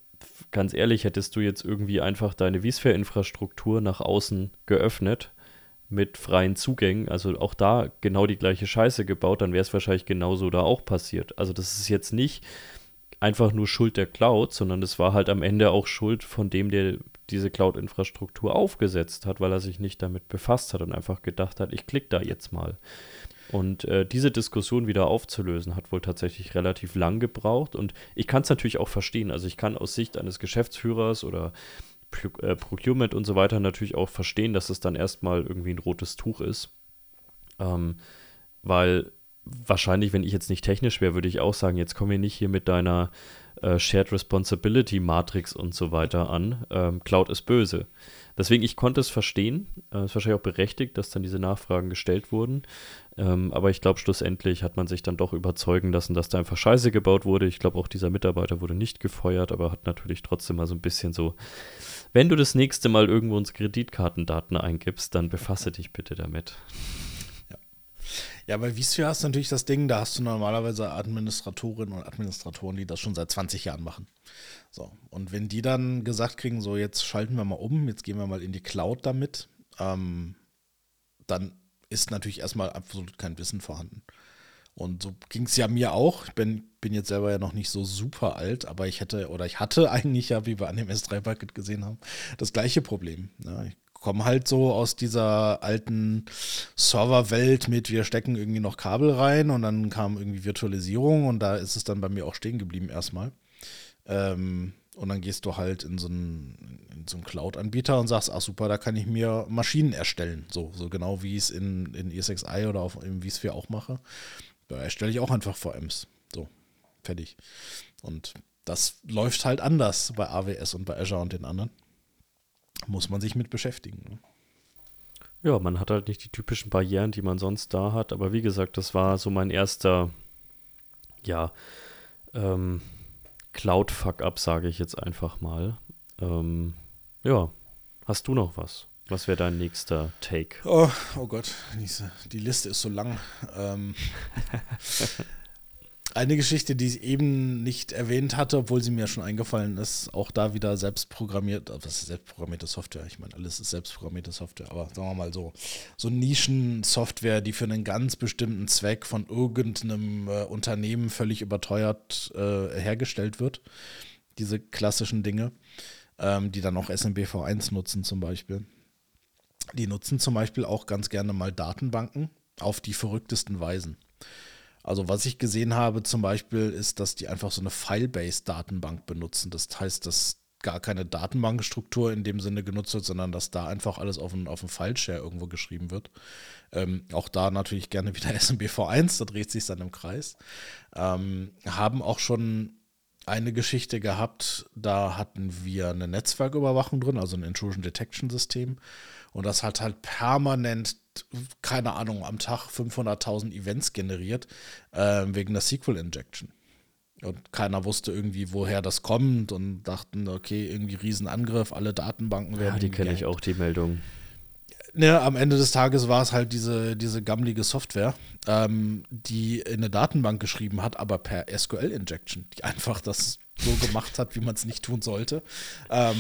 ganz ehrlich, hättest du jetzt irgendwie einfach deine vSphere-Infrastruktur nach außen geöffnet mit freien Zugängen, also auch da genau die gleiche Scheiße gebaut, dann wäre es wahrscheinlich genauso da auch passiert. Also das ist jetzt nicht einfach nur Schuld der Cloud, sondern es war halt am Ende auch Schuld von dem, der diese Cloud-Infrastruktur aufgesetzt hat, weil er sich nicht damit befasst hat und einfach gedacht hat, ich klicke da jetzt mal. Und äh, diese Diskussion wieder aufzulösen, hat wohl tatsächlich relativ lang gebraucht. Und ich kann es natürlich auch verstehen. Also ich kann aus Sicht eines Geschäftsführers oder äh, Procurement und so weiter natürlich auch verstehen, dass es dann erstmal irgendwie ein rotes Tuch ist. Ähm, weil wahrscheinlich, wenn ich jetzt nicht technisch wäre, würde ich auch sagen, jetzt komm wir nicht hier mit deiner äh, Shared Responsibility Matrix und so weiter an. Ähm, Cloud ist böse. Deswegen, ich konnte es verstehen. Es äh, ist wahrscheinlich auch berechtigt, dass dann diese Nachfragen gestellt wurden. Ähm, aber ich glaube, schlussendlich hat man sich dann doch überzeugen lassen, dass da einfach Scheiße gebaut wurde. Ich glaube, auch dieser Mitarbeiter wurde nicht gefeuert, aber hat natürlich trotzdem mal so ein bisschen so, wenn du das nächste Mal irgendwo unsere Kreditkartendaten eingibst, dann befasse dich bitte damit. Ja, bei vSphere hast du natürlich das Ding, da hast du normalerweise Administratorinnen und Administratoren, die das schon seit 20 Jahren machen. So, und wenn die dann gesagt kriegen, so jetzt schalten wir mal um, jetzt gehen wir mal in die Cloud damit, ähm, dann ist natürlich erstmal absolut kein Wissen vorhanden. Und so ging es ja mir auch. Ich bin, bin jetzt selber ja noch nicht so super alt, aber ich hätte oder ich hatte <laughs> eigentlich ja, wie wir an dem S3-Bucket gesehen haben, das gleiche Problem. Ja, ich komme halt so aus dieser alten Serverwelt mit, wir stecken irgendwie noch Kabel rein und dann kam irgendwie Virtualisierung und da ist es dann bei mir auch stehen geblieben erstmal. Ähm, und dann gehst du halt in so einen, so einen Cloud-Anbieter und sagst, ach super, da kann ich mir Maschinen erstellen. So, so genau wie ich es in, in ESXi oder auf im vSphere auch mache. Da erstelle ich auch einfach VMs. So, fertig. Und das läuft halt anders bei AWS und bei Azure und den anderen muss man sich mit beschäftigen. Ja, man hat halt nicht die typischen Barrieren, die man sonst da hat. Aber wie gesagt, das war so mein erster, ja, ähm, Cloud-Fuck-up, sage ich jetzt einfach mal. Ähm, ja, hast du noch was? Was wäre dein nächster Take? Oh, oh Gott, die Liste ist so lang. Ähm, <laughs> eine Geschichte, die ich eben nicht erwähnt hatte, obwohl sie mir schon eingefallen ist, auch da wieder selbstprogrammiert, was ist selbstprogrammierte Software? Ich meine, alles ist selbstprogrammierte Software, aber sagen wir mal so, so Nischen-Software, die für einen ganz bestimmten Zweck von irgendeinem äh, Unternehmen völlig überteuert äh, hergestellt wird. Diese klassischen Dinge, ähm, die dann auch SMBV1 nutzen zum Beispiel. Die nutzen zum Beispiel auch ganz gerne mal Datenbanken auf die verrücktesten Weisen. Also was ich gesehen habe zum Beispiel ist, dass die einfach so eine File-Based-Datenbank benutzen. Das heißt, dass gar keine Datenbankstruktur in dem Sinne genutzt wird, sondern dass da einfach alles auf einen, auf File-Share irgendwo geschrieben wird. Ähm, auch da natürlich gerne wieder <laughs> SMBV1, da dreht sich dann im Kreis. Ähm, haben auch schon eine Geschichte gehabt, da hatten wir eine Netzwerküberwachung drin, also ein Intrusion Detection System. Und das hat halt permanent, keine Ahnung, am Tag 500.000 Events generiert, äh, wegen der SQL Injection. Und keiner wusste irgendwie, woher das kommt und dachten, okay, irgendwie Riesenangriff, alle Datenbanken werden. Ja, die kenne ich auch, die Meldung. Ne, am Ende des Tages war es halt diese, diese gammelige Software, ähm, die in eine Datenbank geschrieben hat, aber per SQL-Injection, die einfach das so gemacht hat, wie man es nicht tun sollte. Ähm,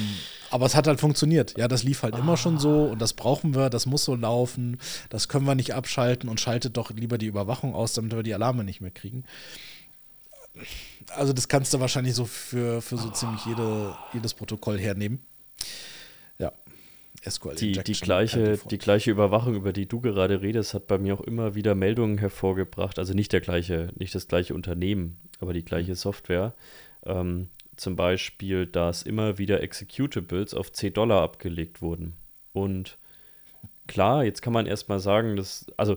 aber es hat halt funktioniert. Ja, das lief halt ah. immer schon so und das brauchen wir, das muss so laufen, das können wir nicht abschalten und schaltet doch lieber die Überwachung aus, damit wir die Alarme nicht mehr kriegen. Also das kannst du wahrscheinlich so für, für so ziemlich jede, jedes Protokoll hernehmen. Ja. SQL die, die, gleiche, die gleiche Überwachung, über die du gerade redest, hat bei mir auch immer wieder Meldungen hervorgebracht. Also nicht der gleiche, nicht das gleiche Unternehmen, aber die gleiche Software. Ähm, zum Beispiel, dass immer wieder Executables auf 10 Dollar abgelegt wurden. Und klar, jetzt kann man erstmal sagen, dass, also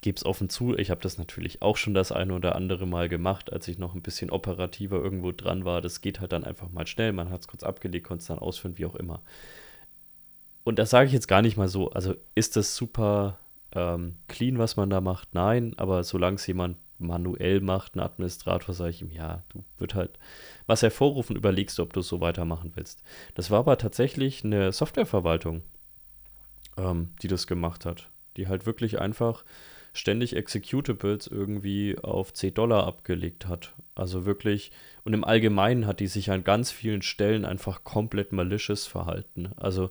gebe es offen zu, ich habe das natürlich auch schon das eine oder andere Mal gemacht, als ich noch ein bisschen operativer irgendwo dran war. Das geht halt dann einfach mal schnell, man hat es kurz abgelegt, konnte es dann ausführen, wie auch immer. Und das sage ich jetzt gar nicht mal so, also ist das super ähm, clean, was man da macht? Nein, aber solange es jemand manuell macht, ein Administrator, sage ich ihm, ja, du wird halt was hervorrufen, überlegst ob du es so weitermachen willst. Das war aber tatsächlich eine Softwareverwaltung, ähm, die das gemacht hat, die halt wirklich einfach ständig Executables irgendwie auf 10 Dollar abgelegt hat. Also wirklich, und im Allgemeinen hat die sich an ganz vielen Stellen einfach komplett malicious verhalten. Also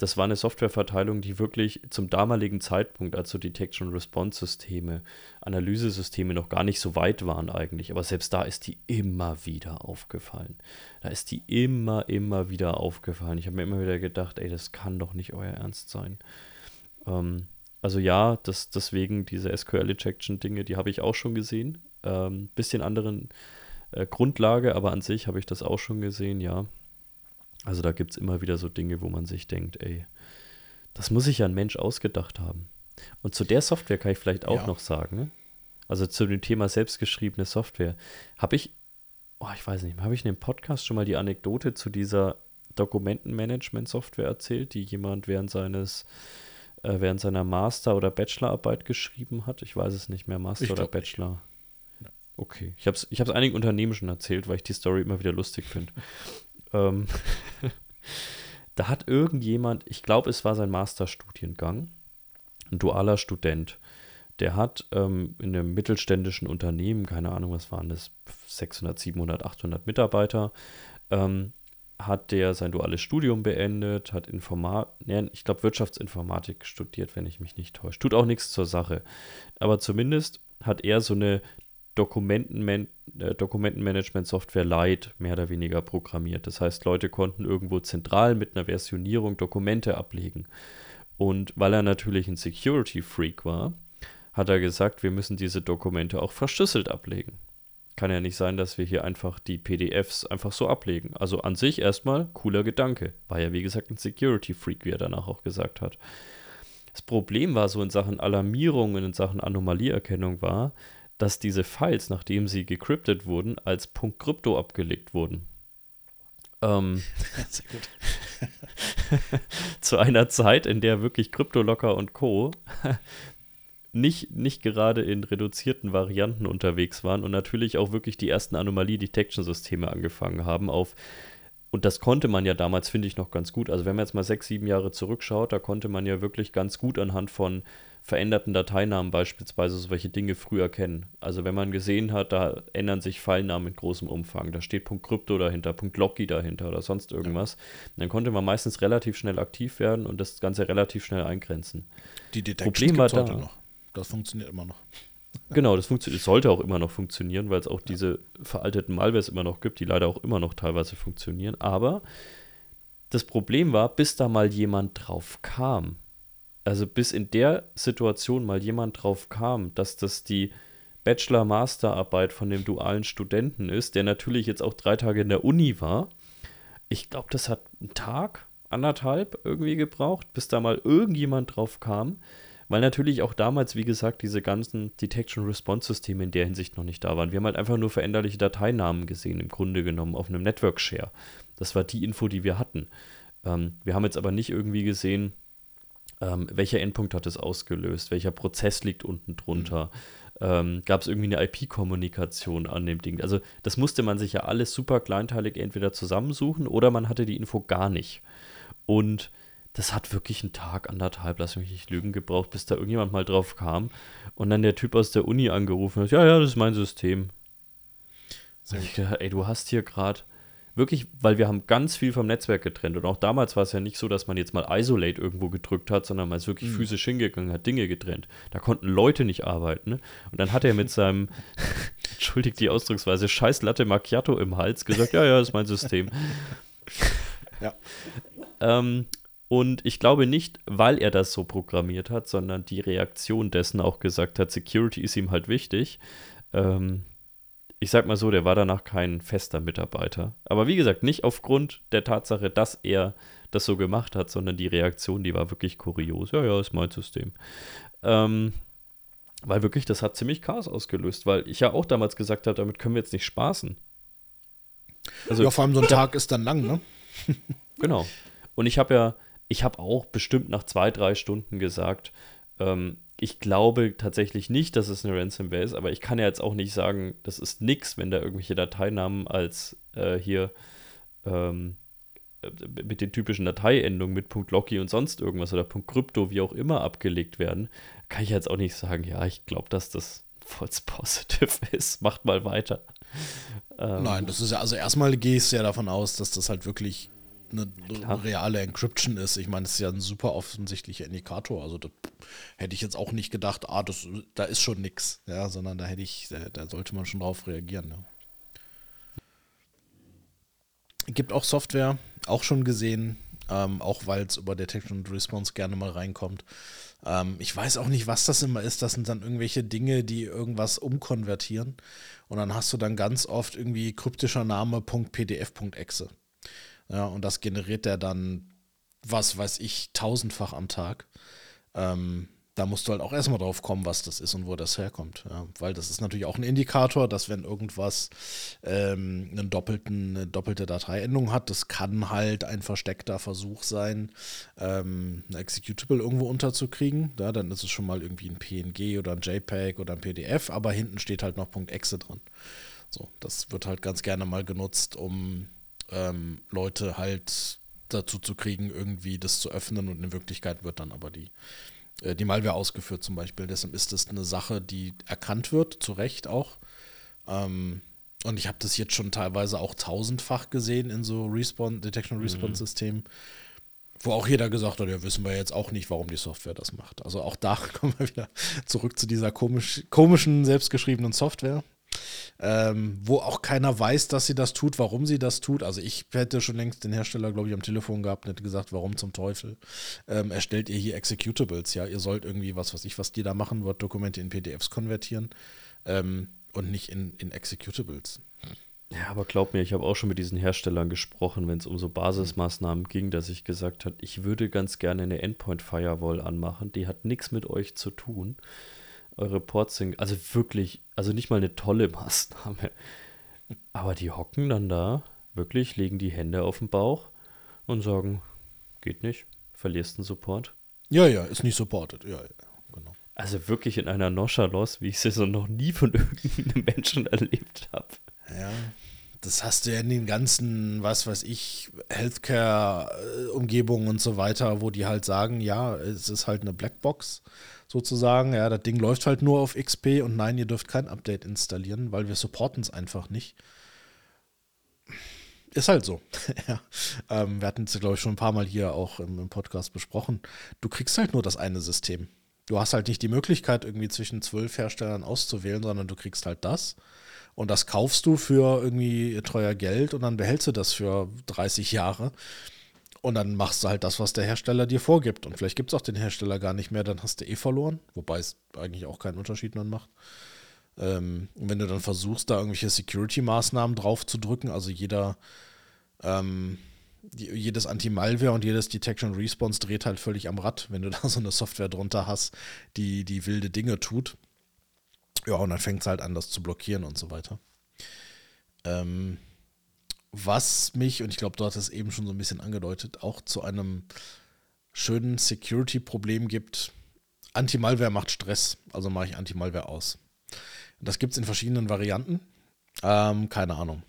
das war eine Softwareverteilung, die wirklich zum damaligen Zeitpunkt, als so Detection-Response-Systeme, Analysesysteme noch gar nicht so weit waren eigentlich, aber selbst da ist die immer wieder aufgefallen. Da ist die immer, immer wieder aufgefallen. Ich habe mir immer wieder gedacht, ey, das kann doch nicht euer Ernst sein. Ähm, also ja, das, deswegen diese SQL-Ejection-Dinge, die habe ich auch schon gesehen. Ähm, bisschen anderen äh, Grundlage, aber an sich habe ich das auch schon gesehen, ja. Also da gibt es immer wieder so Dinge, wo man sich denkt, ey, das muss sich ja ein Mensch ausgedacht haben. Und zu der Software kann ich vielleicht auch ja. noch sagen, ne? also zu dem Thema selbstgeschriebene Software, habe ich, oh, ich weiß nicht, habe ich in dem Podcast schon mal die Anekdote zu dieser Dokumentenmanagement-Software erzählt, die jemand während seines äh, während seiner Master- oder Bachelorarbeit geschrieben hat. Ich weiß es nicht mehr, Master ich oder Bachelor. Nicht. Okay, ich habe es ich einigen Unternehmen schon erzählt, weil ich die Story immer wieder lustig finde. <laughs> Ähm, <laughs> da hat irgendjemand, ich glaube, es war sein Masterstudiengang, ein dualer Student, der hat ähm, in einem mittelständischen Unternehmen, keine Ahnung, was waren das, 600, 700, 800 Mitarbeiter, ähm, hat der sein duales Studium beendet, hat Informat, nee, ich glaube Wirtschaftsinformatik studiert, wenn ich mich nicht täusche. Tut auch nichts zur Sache. Aber zumindest hat er so eine Dokumentenman äh, Dokumentenmanagement-Software Lite mehr oder weniger programmiert. Das heißt, Leute konnten irgendwo zentral mit einer Versionierung Dokumente ablegen. Und weil er natürlich ein Security-Freak war, hat er gesagt, wir müssen diese Dokumente auch verschlüsselt ablegen. Kann ja nicht sein, dass wir hier einfach die PDFs einfach so ablegen. Also an sich erstmal cooler Gedanke. War ja wie gesagt ein Security-Freak, wie er danach auch gesagt hat. Das Problem war so in Sachen Alarmierung und in Sachen Anomalieerkennung war, dass diese Files, nachdem sie gecryptet wurden, als .crypto abgelegt wurden. Ähm, <laughs> Sehr gut. <laughs> zu einer Zeit, in der wirklich Kryptolocker und Co. <laughs> nicht, nicht gerade in reduzierten Varianten unterwegs waren und natürlich auch wirklich die ersten Anomalie-Detection-Systeme angefangen haben auf und das konnte man ja damals, finde ich, noch ganz gut. Also wenn man jetzt mal sechs, sieben Jahre zurückschaut, da konnte man ja wirklich ganz gut anhand von veränderten Dateinamen beispielsweise solche Dinge früh erkennen. Also wenn man gesehen hat, da ändern sich Pfeilnamen in großem Umfang, da steht Punkt .crypto dahinter, Punkt .locky dahinter oder sonst irgendwas, dann konnte man meistens relativ schnell aktiv werden und das Ganze relativ schnell eingrenzen. Die Detection war da, noch. Das funktioniert immer noch. <laughs> Genau, das funktioniert, sollte auch immer noch funktionieren, weil es auch diese veralteten Malwares immer noch gibt, die leider auch immer noch teilweise funktionieren. Aber das Problem war, bis da mal jemand drauf kam, also bis in der Situation mal jemand drauf kam, dass das die Bachelor-Masterarbeit von dem dualen Studenten ist, der natürlich jetzt auch drei Tage in der Uni war. Ich glaube, das hat einen Tag, anderthalb irgendwie gebraucht, bis da mal irgendjemand drauf kam. Weil natürlich auch damals, wie gesagt, diese ganzen Detection-Response-Systeme in der Hinsicht noch nicht da waren. Wir haben halt einfach nur veränderliche Dateinamen gesehen, im Grunde genommen, auf einem Network-Share. Das war die Info, die wir hatten. Ähm, wir haben jetzt aber nicht irgendwie gesehen, ähm, welcher Endpunkt hat es ausgelöst, welcher Prozess liegt unten drunter. Mhm. Ähm, Gab es irgendwie eine IP-Kommunikation an dem Ding? Also, das musste man sich ja alles super kleinteilig entweder zusammensuchen oder man hatte die Info gar nicht. Und das hat wirklich einen Tag, anderthalb, lass mich nicht lügen, gebraucht, bis da irgendjemand mal drauf kam und dann der Typ aus der Uni angerufen hat, ja, ja, das ist mein System. Sag ich ey, du hast hier gerade wirklich, weil wir haben ganz viel vom Netzwerk getrennt und auch damals war es ja nicht so, dass man jetzt mal Isolate irgendwo gedrückt hat, sondern man ist wirklich mhm. physisch hingegangen, hat Dinge getrennt. Da konnten Leute nicht arbeiten. Ne? Und dann hat er mit seinem, <laughs> entschuldigt die Ausdrucksweise, scheiß Latte Macchiato im Hals gesagt, ja, ja, das ist mein System. ja. ähm, und ich glaube nicht, weil er das so programmiert hat, sondern die Reaktion dessen auch gesagt hat, Security ist ihm halt wichtig. Ähm, ich sag mal so, der war danach kein fester Mitarbeiter. Aber wie gesagt, nicht aufgrund der Tatsache, dass er das so gemacht hat, sondern die Reaktion, die war wirklich kurios. Ja, ja, ist mein System. Ähm, weil wirklich, das hat ziemlich Chaos ausgelöst, weil ich ja auch damals gesagt habe, damit können wir jetzt nicht spaßen. Also, ja, vor allem so ein Tag ist dann lang, ne? genau. Und ich habe ja, ich habe auch bestimmt nach zwei, drei Stunden gesagt, ähm, ich glaube tatsächlich nicht, dass es eine Ransomware ist, aber ich kann ja jetzt auch nicht sagen, das ist nix, wenn da irgendwelche Dateinamen als äh, hier ähm, äh, mit den typischen Dateiendungen mit .locky und sonst irgendwas oder .crypto, wie auch immer, abgelegt werden, kann ich jetzt auch nicht sagen, ja, ich glaube, dass das false positive <laughs> ist. Macht mal weiter. Ähm, Nein, das ist ja, also erstmal gehst du ja davon aus, dass das halt wirklich eine Klar. reale Encryption ist. Ich meine, das ist ja ein super offensichtlicher Indikator. Also da hätte ich jetzt auch nicht gedacht, ah, das, da ist schon nichts, ja, sondern da hätte ich, da, da sollte man schon drauf reagieren. Ja. Gibt auch Software, auch schon gesehen, ähm, auch weil es über Detection und Response gerne mal reinkommt. Ähm, ich weiß auch nicht, was das immer ist. Das sind dann irgendwelche Dinge, die irgendwas umkonvertieren. Und dann hast du dann ganz oft irgendwie kryptischer Name .pdf.exe. Ja, und das generiert er dann, was weiß ich, tausendfach am Tag. Ähm, da musst du halt auch erstmal drauf kommen, was das ist und wo das herkommt. Ja, weil das ist natürlich auch ein Indikator, dass wenn irgendwas ähm, einen doppelten, eine doppelte Dateiendung hat, das kann halt ein versteckter Versuch sein, ähm, eine Executable irgendwo unterzukriegen. Ja, dann ist es schon mal irgendwie ein PNG oder ein JPEG oder ein PDF, aber hinten steht halt noch .exe dran. So, das wird halt ganz gerne mal genutzt, um ähm, Leute halt dazu zu kriegen, irgendwie das zu öffnen und in Wirklichkeit wird dann aber die, äh, die Malware ausgeführt zum Beispiel. Deshalb ist das eine Sache, die erkannt wird, zu Recht auch. Ähm, und ich habe das jetzt schon teilweise auch tausendfach gesehen in so Respawn, Detection Response Systemen, wo auch jeder gesagt hat, ja, wissen wir jetzt auch nicht, warum die Software das macht. Also auch da <laughs> kommen wir wieder zurück zu dieser komisch, komischen, selbstgeschriebenen Software ähm, wo auch keiner weiß, dass sie das tut, warum sie das tut. Also ich hätte schon längst den Hersteller, glaube ich, am Telefon gehabt und hätte gesagt, warum zum Teufel ähm, erstellt ihr hier Executables? Ja, ihr sollt irgendwie, was weiß ich, was die da machen, Word-Dokumente in PDFs konvertieren ähm, und nicht in, in Executables. Ja, aber glaub mir, ich habe auch schon mit diesen Herstellern gesprochen, wenn es um so Basismaßnahmen ging, dass ich gesagt habe, ich würde ganz gerne eine Endpoint-Firewall anmachen. Die hat nichts mit euch zu tun eure Ports sind, also wirklich, also nicht mal eine tolle <laughs> Maßnahme. Aber die hocken dann da, wirklich, legen die Hände auf den Bauch und sagen, geht nicht. Verlierst den Support. Ja, ja, ist nicht supported. Ja, ja, genau. Also wirklich in einer Nonchalance, wie ich sie so noch nie <laughs> von irgendeinem Menschen erlebt habe. Ja, das hast du ja in den ganzen, was weiß ich, Healthcare-Umgebungen und so weiter, wo die halt sagen, ja, es ist halt eine Blackbox sozusagen. Ja, das Ding läuft halt nur auf XP und nein, ihr dürft kein Update installieren, weil wir supporten es einfach nicht. Ist halt so. <laughs> ja. ähm, wir hatten es, glaube ich, schon ein paar Mal hier auch im, im Podcast besprochen. Du kriegst halt nur das eine System. Du hast halt nicht die Möglichkeit, irgendwie zwischen zwölf Herstellern auszuwählen, sondern du kriegst halt das. Und das kaufst du für irgendwie teuer Geld und dann behältst du das für 30 Jahre. Und dann machst du halt das, was der Hersteller dir vorgibt. Und vielleicht gibt es auch den Hersteller gar nicht mehr, dann hast du eh verloren. Wobei es eigentlich auch keinen Unterschied dann macht. Ähm, und wenn du dann versuchst, da irgendwelche Security-Maßnahmen drauf zu drücken, also jeder, ähm, jedes Anti-Malware und jedes Detection Response dreht halt völlig am Rad, wenn du da so eine Software drunter hast, die, die wilde Dinge tut. Ja, und dann fängt es halt an, das zu blockieren und so weiter. Ähm, was mich, und ich glaube, du hattest es eben schon so ein bisschen angedeutet, auch zu einem schönen Security-Problem gibt. Anti-Malware macht Stress, also mache ich Anti-Malware aus. Das gibt es in verschiedenen Varianten. Ähm, keine Ahnung.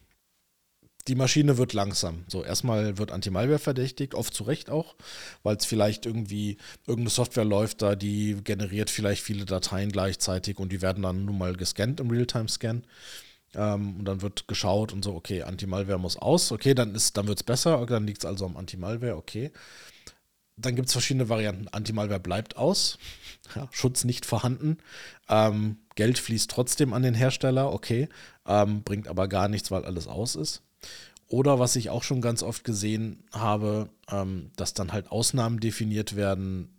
Die Maschine wird langsam. So, erstmal wird Anti-Malware verdächtigt, oft zu Recht auch, weil es vielleicht irgendwie irgendeine Software läuft da, die generiert vielleicht viele Dateien gleichzeitig und die werden dann nun mal gescannt im Realtime-Scan. Ähm, und dann wird geschaut und so, okay, Anti-Malware muss aus, okay, dann, dann wird es besser, dann liegt es also am Anti-Malware, okay. Dann gibt es verschiedene Varianten. Anti-Malware bleibt aus, <laughs> ja, Schutz nicht vorhanden, ähm, Geld fließt trotzdem an den Hersteller, okay, ähm, bringt aber gar nichts, weil alles aus ist. Oder was ich auch schon ganz oft gesehen habe, ähm, dass dann halt Ausnahmen definiert werden,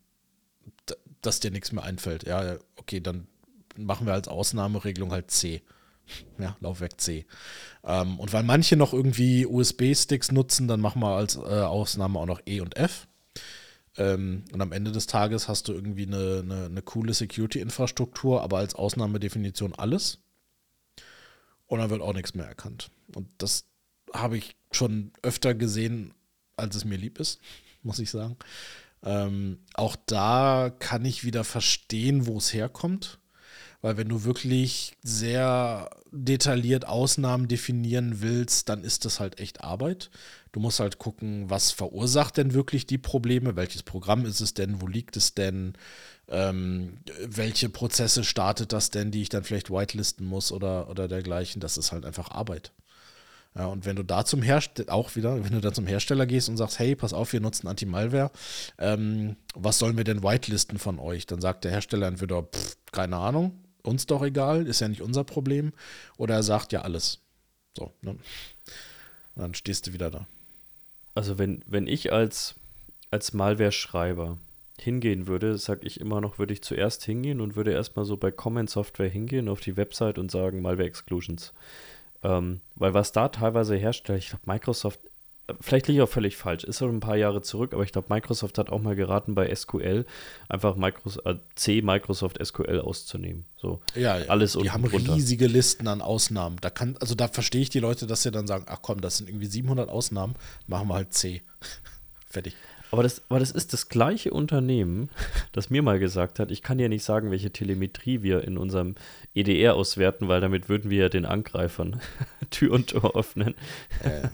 dass dir nichts mehr einfällt. Ja, okay, dann machen wir als Ausnahmeregelung halt C. Ja, Laufwerk C. Ähm, und weil manche noch irgendwie USB-Sticks nutzen, dann machen wir als äh, Ausnahme auch noch E und F. Ähm, und am Ende des Tages hast du irgendwie eine, eine, eine coole Security-Infrastruktur, aber als Ausnahmedefinition alles. Und dann wird auch nichts mehr erkannt. Und das habe ich schon öfter gesehen, als es mir lieb ist, <laughs> muss ich sagen. Ähm, auch da kann ich wieder verstehen, wo es herkommt. Weil wenn du wirklich sehr detailliert Ausnahmen definieren willst, dann ist das halt echt Arbeit. Du musst halt gucken, was verursacht denn wirklich die Probleme, welches Programm ist es denn, wo liegt es denn, ähm, welche Prozesse startet das denn, die ich dann vielleicht whitelisten muss oder, oder dergleichen. Das ist halt einfach Arbeit. Ja, und wenn du da zum Hersteller, auch wieder, wenn du da zum Hersteller gehst und sagst, hey, pass auf, wir nutzen Anti-Malware, ähm, was sollen wir denn whitelisten von euch? Dann sagt der Hersteller entweder, pff, keine Ahnung, uns doch egal, ist ja nicht unser Problem. Oder er sagt ja alles. So, ne? Dann stehst du wieder da. Also wenn, wenn ich als, als Malware-Schreiber hingehen würde, sag ich immer noch, würde ich zuerst hingehen und würde erstmal so bei Comment Software hingehen auf die Website und sagen Malware Exclusions. Ähm, weil was da teilweise herstellt, ich glaube Microsoft vielleicht liege ich auch völlig falsch, ist schon ein paar Jahre zurück, aber ich glaube, Microsoft hat auch mal geraten, bei SQL einfach Microsoft, äh, C Microsoft SQL auszunehmen. So, ja, ja. alles Die haben runter. riesige Listen an Ausnahmen. Da kann, also da verstehe ich die Leute, dass sie dann sagen, ach komm, das sind irgendwie 700 Ausnahmen, machen wir halt C. <laughs> Fertig. Aber das, aber das ist das gleiche Unternehmen, das mir mal gesagt hat, ich kann ja nicht sagen, welche Telemetrie wir in unserem EDR auswerten, weil damit würden wir ja den Angreifern <laughs> Tür und Tor öffnen. Äh.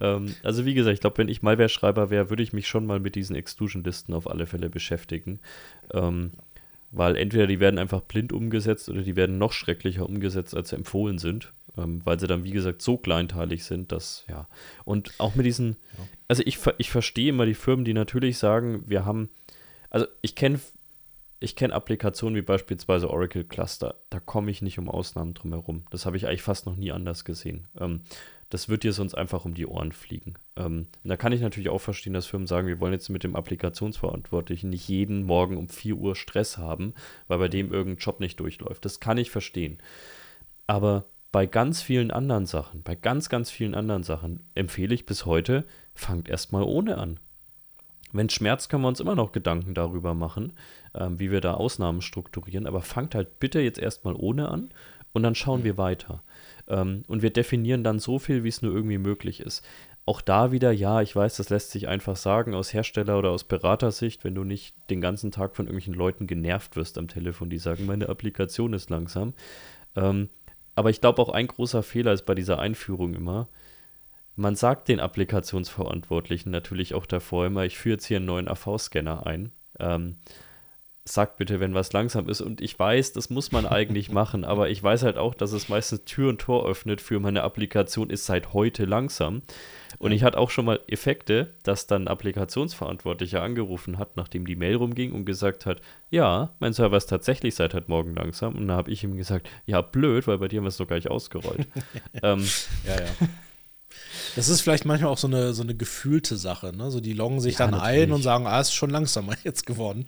Ähm, also wie gesagt, ich glaube, wenn ich Malware-Schreiber wäre, würde ich mich schon mal mit diesen Exclusion-Listen auf alle Fälle beschäftigen. Ähm, weil entweder die werden einfach blind umgesetzt oder die werden noch schrecklicher umgesetzt, als sie empfohlen sind. Ähm, weil sie dann, wie gesagt, so kleinteilig sind, dass, ja. Und auch mit diesen, ja. also ich, ich verstehe immer die Firmen, die natürlich sagen, wir haben, also ich kenne ich kenne Applikationen wie beispielsweise Oracle Cluster. Da komme ich nicht um Ausnahmen drum herum. Das habe ich eigentlich fast noch nie anders gesehen. Ähm, das wird dir sonst einfach um die Ohren fliegen. Ähm, da kann ich natürlich auch verstehen, dass Firmen sagen, wir wollen jetzt mit dem Applikationsverantwortlichen nicht jeden Morgen um 4 Uhr Stress haben, weil bei dem irgendein Job nicht durchläuft. Das kann ich verstehen. Aber bei ganz vielen anderen Sachen, bei ganz, ganz vielen anderen Sachen empfehle ich bis heute, fangt erstmal ohne an. Wenn Schmerz, können wir uns immer noch Gedanken darüber machen, ähm, wie wir da Ausnahmen strukturieren, aber fangt halt bitte jetzt erstmal ohne an und dann schauen wir weiter. Ähm, und wir definieren dann so viel, wie es nur irgendwie möglich ist. auch da wieder, ja, ich weiß, das lässt sich einfach sagen aus Hersteller- oder aus Beratersicht, wenn du nicht den ganzen Tag von irgendwelchen Leuten genervt wirst am Telefon, die sagen, meine Applikation ist langsam. Ähm, aber ich glaube auch ein großer Fehler ist bei dieser Einführung immer, man sagt den Applikationsverantwortlichen natürlich auch davor immer, ich führe jetzt hier einen neuen AV-Scanner ein. Ähm, sag bitte, wenn was langsam ist. Und ich weiß, das muss man eigentlich <laughs> machen, aber ich weiß halt auch, dass es meistens Tür und Tor öffnet für meine Applikation ist seit heute langsam. Und ich hatte auch schon mal Effekte, dass dann ein Applikationsverantwortlicher angerufen hat, nachdem die Mail rumging und gesagt hat, ja, mein Server ist tatsächlich seit heute Morgen langsam. Und da habe ich ihm gesagt, ja, blöd, weil bei dir haben wir es gar nicht ausgerollt. <laughs> ähm, ja, ja. Das ist vielleicht manchmal auch so eine, so eine gefühlte Sache. Ne? So die loggen sich ja, dann natürlich. ein und sagen, ah, ist schon langsamer <laughs> jetzt geworden.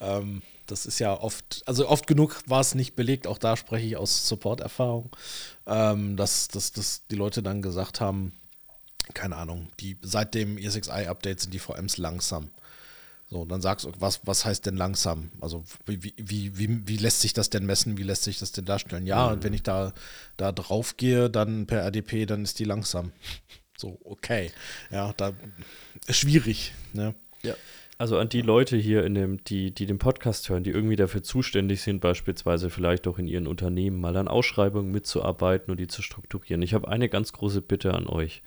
Ähm, das ist ja oft, also oft genug war es nicht belegt, auch da spreche ich aus Support-Erfahrung, ähm, dass, dass, dass die Leute dann gesagt haben, keine Ahnung, die seit dem ESXi-Update sind die VMs langsam. So, dann sagst du, was, was heißt denn langsam? Also wie, wie, wie, wie lässt sich das denn messen? Wie lässt sich das denn darstellen? Ja, mhm. und wenn ich da, da drauf gehe, dann per RDP, dann ist die langsam. So, okay. Ja, da ist schwierig. Ne? Ja. Also an die Leute hier in dem, die, die den Podcast hören, die irgendwie dafür zuständig sind, beispielsweise vielleicht auch in ihren Unternehmen mal an Ausschreibungen mitzuarbeiten und die zu strukturieren. Ich habe eine ganz große Bitte an euch.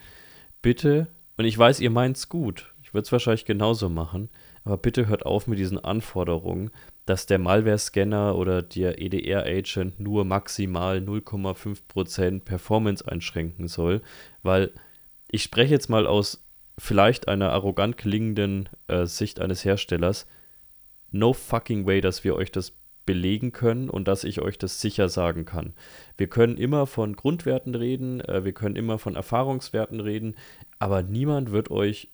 Bitte, und ich weiß, ihr meint es gut, ich würde es wahrscheinlich genauso machen, aber bitte hört auf mit diesen Anforderungen, dass der Malware-Scanner oder der EDR-Agent nur maximal 0,5% Performance einschränken soll, weil ich spreche jetzt mal aus vielleicht einer arrogant klingenden äh, Sicht eines Herstellers. No fucking way, dass wir euch das belegen können und dass ich euch das sicher sagen kann. Wir können immer von Grundwerten reden, äh, wir können immer von Erfahrungswerten reden, aber niemand wird euch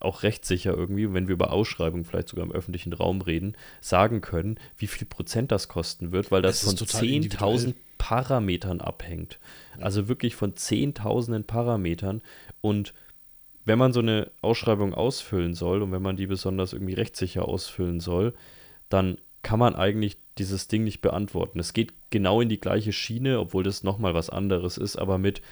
auch rechtssicher irgendwie, wenn wir über Ausschreibungen vielleicht sogar im öffentlichen Raum reden, sagen können, wie viel Prozent das kosten wird, weil das von 10.000 Parametern abhängt. Also wirklich von zehntausenden Parametern. Und wenn man so eine Ausschreibung ausfüllen soll und wenn man die besonders irgendwie rechtssicher ausfüllen soll, dann kann man eigentlich dieses Ding nicht beantworten. Es geht genau in die gleiche Schiene, obwohl das nochmal was anderes ist, aber mit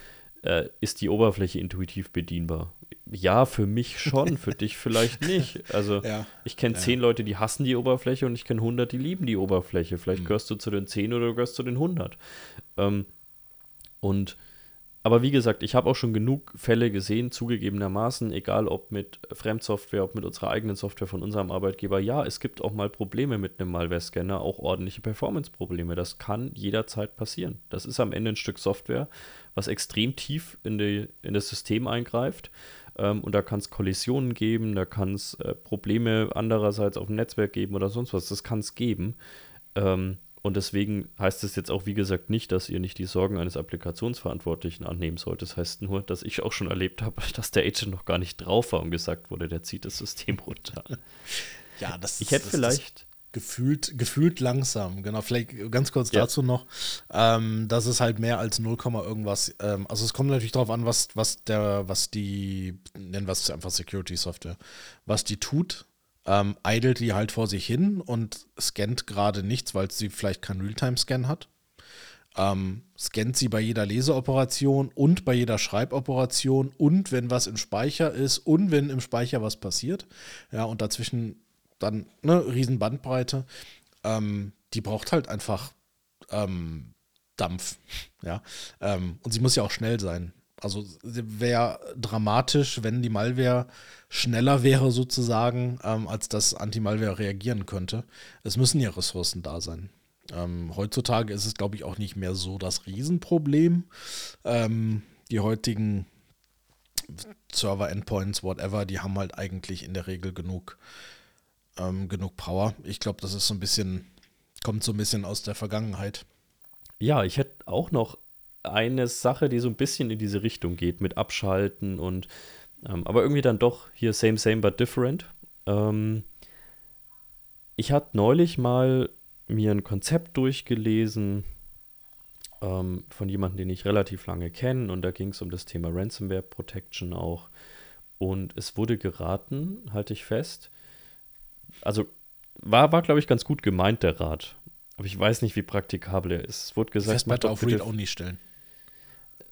äh, ist die Oberfläche intuitiv bedienbar? Ja, für mich schon, für dich vielleicht nicht. <laughs> Also ja, ich kenne ja. zehn Leute, die hassen die Oberfläche und ich kenne hundert, die lieben die Oberfläche. Vielleicht mhm. gehörst du zu den zehn oder du gehörst zu den hundert. Ähm, und aber wie gesagt, ich habe auch schon genug Fälle gesehen, zugegebenermaßen, egal ob mit Fremdsoftware, ob mit unserer eigenen Software von unserem Arbeitgeber. Ja, es gibt auch mal Probleme mit einem Malware-Scanner, auch ordentliche Performance-Probleme. Das kann jederzeit passieren. Das ist am Ende ein Stück Software, was extrem tief in, die, in das System eingreift. Ähm, und da kann es Kollisionen geben, da kann es äh, Probleme andererseits auf dem Netzwerk geben oder sonst was. Das kann es geben. Ähm, und deswegen heißt es jetzt auch, wie gesagt, nicht, dass ihr nicht die Sorgen eines Applikationsverantwortlichen annehmen sollt. Das heißt nur, dass ich auch schon erlebt habe, <laughs> dass der Agent noch gar nicht drauf war und gesagt wurde, der zieht das System runter. Ja, das Ich hätte das, vielleicht. Gefühlt, gefühlt langsam, genau. Vielleicht ganz kurz ja. dazu noch. Ähm, das ist halt mehr als 0, irgendwas. Ähm, also es kommt natürlich darauf an, was, was der, was die, nennen wir es einfach Security Software, was die tut ähm, idelt die halt vor sich hin und scannt gerade nichts, weil sie vielleicht keinen Realtime-Scan hat. Ähm, scannt sie bei jeder Leseoperation und bei jeder Schreiboperation und wenn was im Speicher ist und wenn im Speicher was passiert. Ja, und dazwischen dann eine riesen Bandbreite. Ähm, die braucht halt einfach ähm, Dampf. <laughs> Ja, ähm, und sie muss ja auch schnell sein. Also wäre dramatisch, wenn die Malware schneller wäre sozusagen, ähm, als das Anti-Malware reagieren könnte. Es müssen ja Ressourcen da sein. Ähm, heutzutage ist es, glaube ich, auch nicht mehr so das Riesenproblem. Ähm, die heutigen Server-Endpoints, whatever, die haben halt eigentlich in der Regel genug, ähm, genug Power. Ich glaube, das ist so ein bisschen, kommt so ein bisschen aus der Vergangenheit. Ja, ich hätte auch noch eine Sache, die so ein bisschen in diese Richtung geht mit Abschalten und ähm, aber irgendwie dann doch hier same, same, but different. Ähm, ich hatte neulich mal mir ein Konzept durchgelesen ähm, von jemandem, den ich relativ lange kenne und da ging es um das Thema Ransomware Protection auch. Und es wurde geraten, halte ich fest. Also war, war glaube ich, ganz gut gemeint, der Rat. Aber ich weiß nicht, wie praktikabel er ist. Es wurde gesagt, Festplatte auf Read-Only stellen.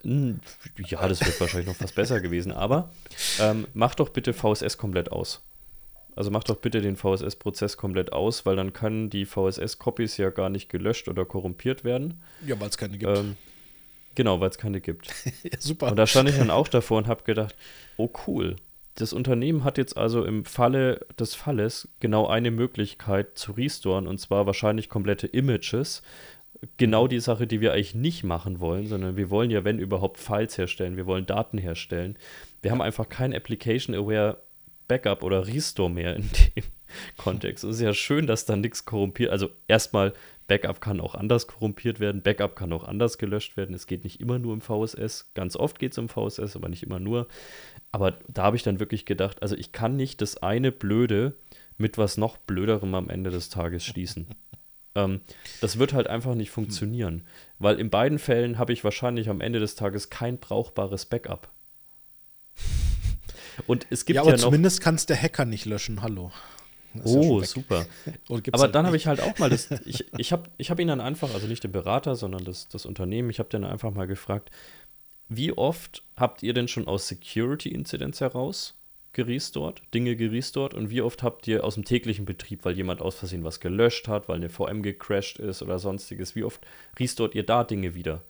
Ja, das wird wahrscheinlich noch fast besser gewesen, aber ähm, mach doch bitte VSS komplett aus. Also mach doch bitte den VSS-Prozess komplett aus, weil dann können die VSS-Copies ja gar nicht gelöscht oder korrumpiert werden. Ja, weil es keine gibt. Ähm, genau, weil es keine gibt. <laughs> ja, super. Und da stand ich dann auch davor und habe gedacht, oh cool, das Unternehmen hat jetzt also im Falle des Falles genau eine Möglichkeit zu restoren und zwar wahrscheinlich komplette Images. Genau die Sache, die wir eigentlich nicht machen wollen, sondern wir wollen ja, wenn überhaupt, Files herstellen, wir wollen Daten herstellen. Wir haben einfach kein Application-Aware Backup oder Restore mehr in <laughs> dem Kontext. Es ist ja schön, dass da nichts korrumpiert. Also erstmal, Backup kann auch anders korrumpiert werden, Backup kann auch anders gelöscht werden. Es geht nicht immer nur im VSS. Ganz oft geht es im VSS, aber nicht immer nur. Aber da habe ich dann wirklich gedacht, also ich kann nicht das eine Blöde mit was noch Blöderem am Ende des Tages schließen. <laughs> ähm, das wird halt einfach nicht funktionieren, weil in beiden Fällen habe ich wahrscheinlich am Ende des Tages kein brauchbares Backup. <laughs> Und es gibt ja, aber ja zumindest kann es der Hacker nicht löschen. Hallo. Oh, super. <laughs> Aber halt dann habe ich halt auch mal das, <laughs> ich, ich habe ich hab ihn dann einfach, also nicht den Berater, sondern das, das Unternehmen, ich habe dann einfach mal gefragt, wie oft habt ihr denn schon aus Security Incidents heraus gerestort, Dinge gerestort und wie oft habt ihr aus dem täglichen Betrieb, weil jemand aus Versehen was gelöscht hat, weil eine VM gecrashed ist oder sonstiges, wie oft restort ihr da Dinge wieder?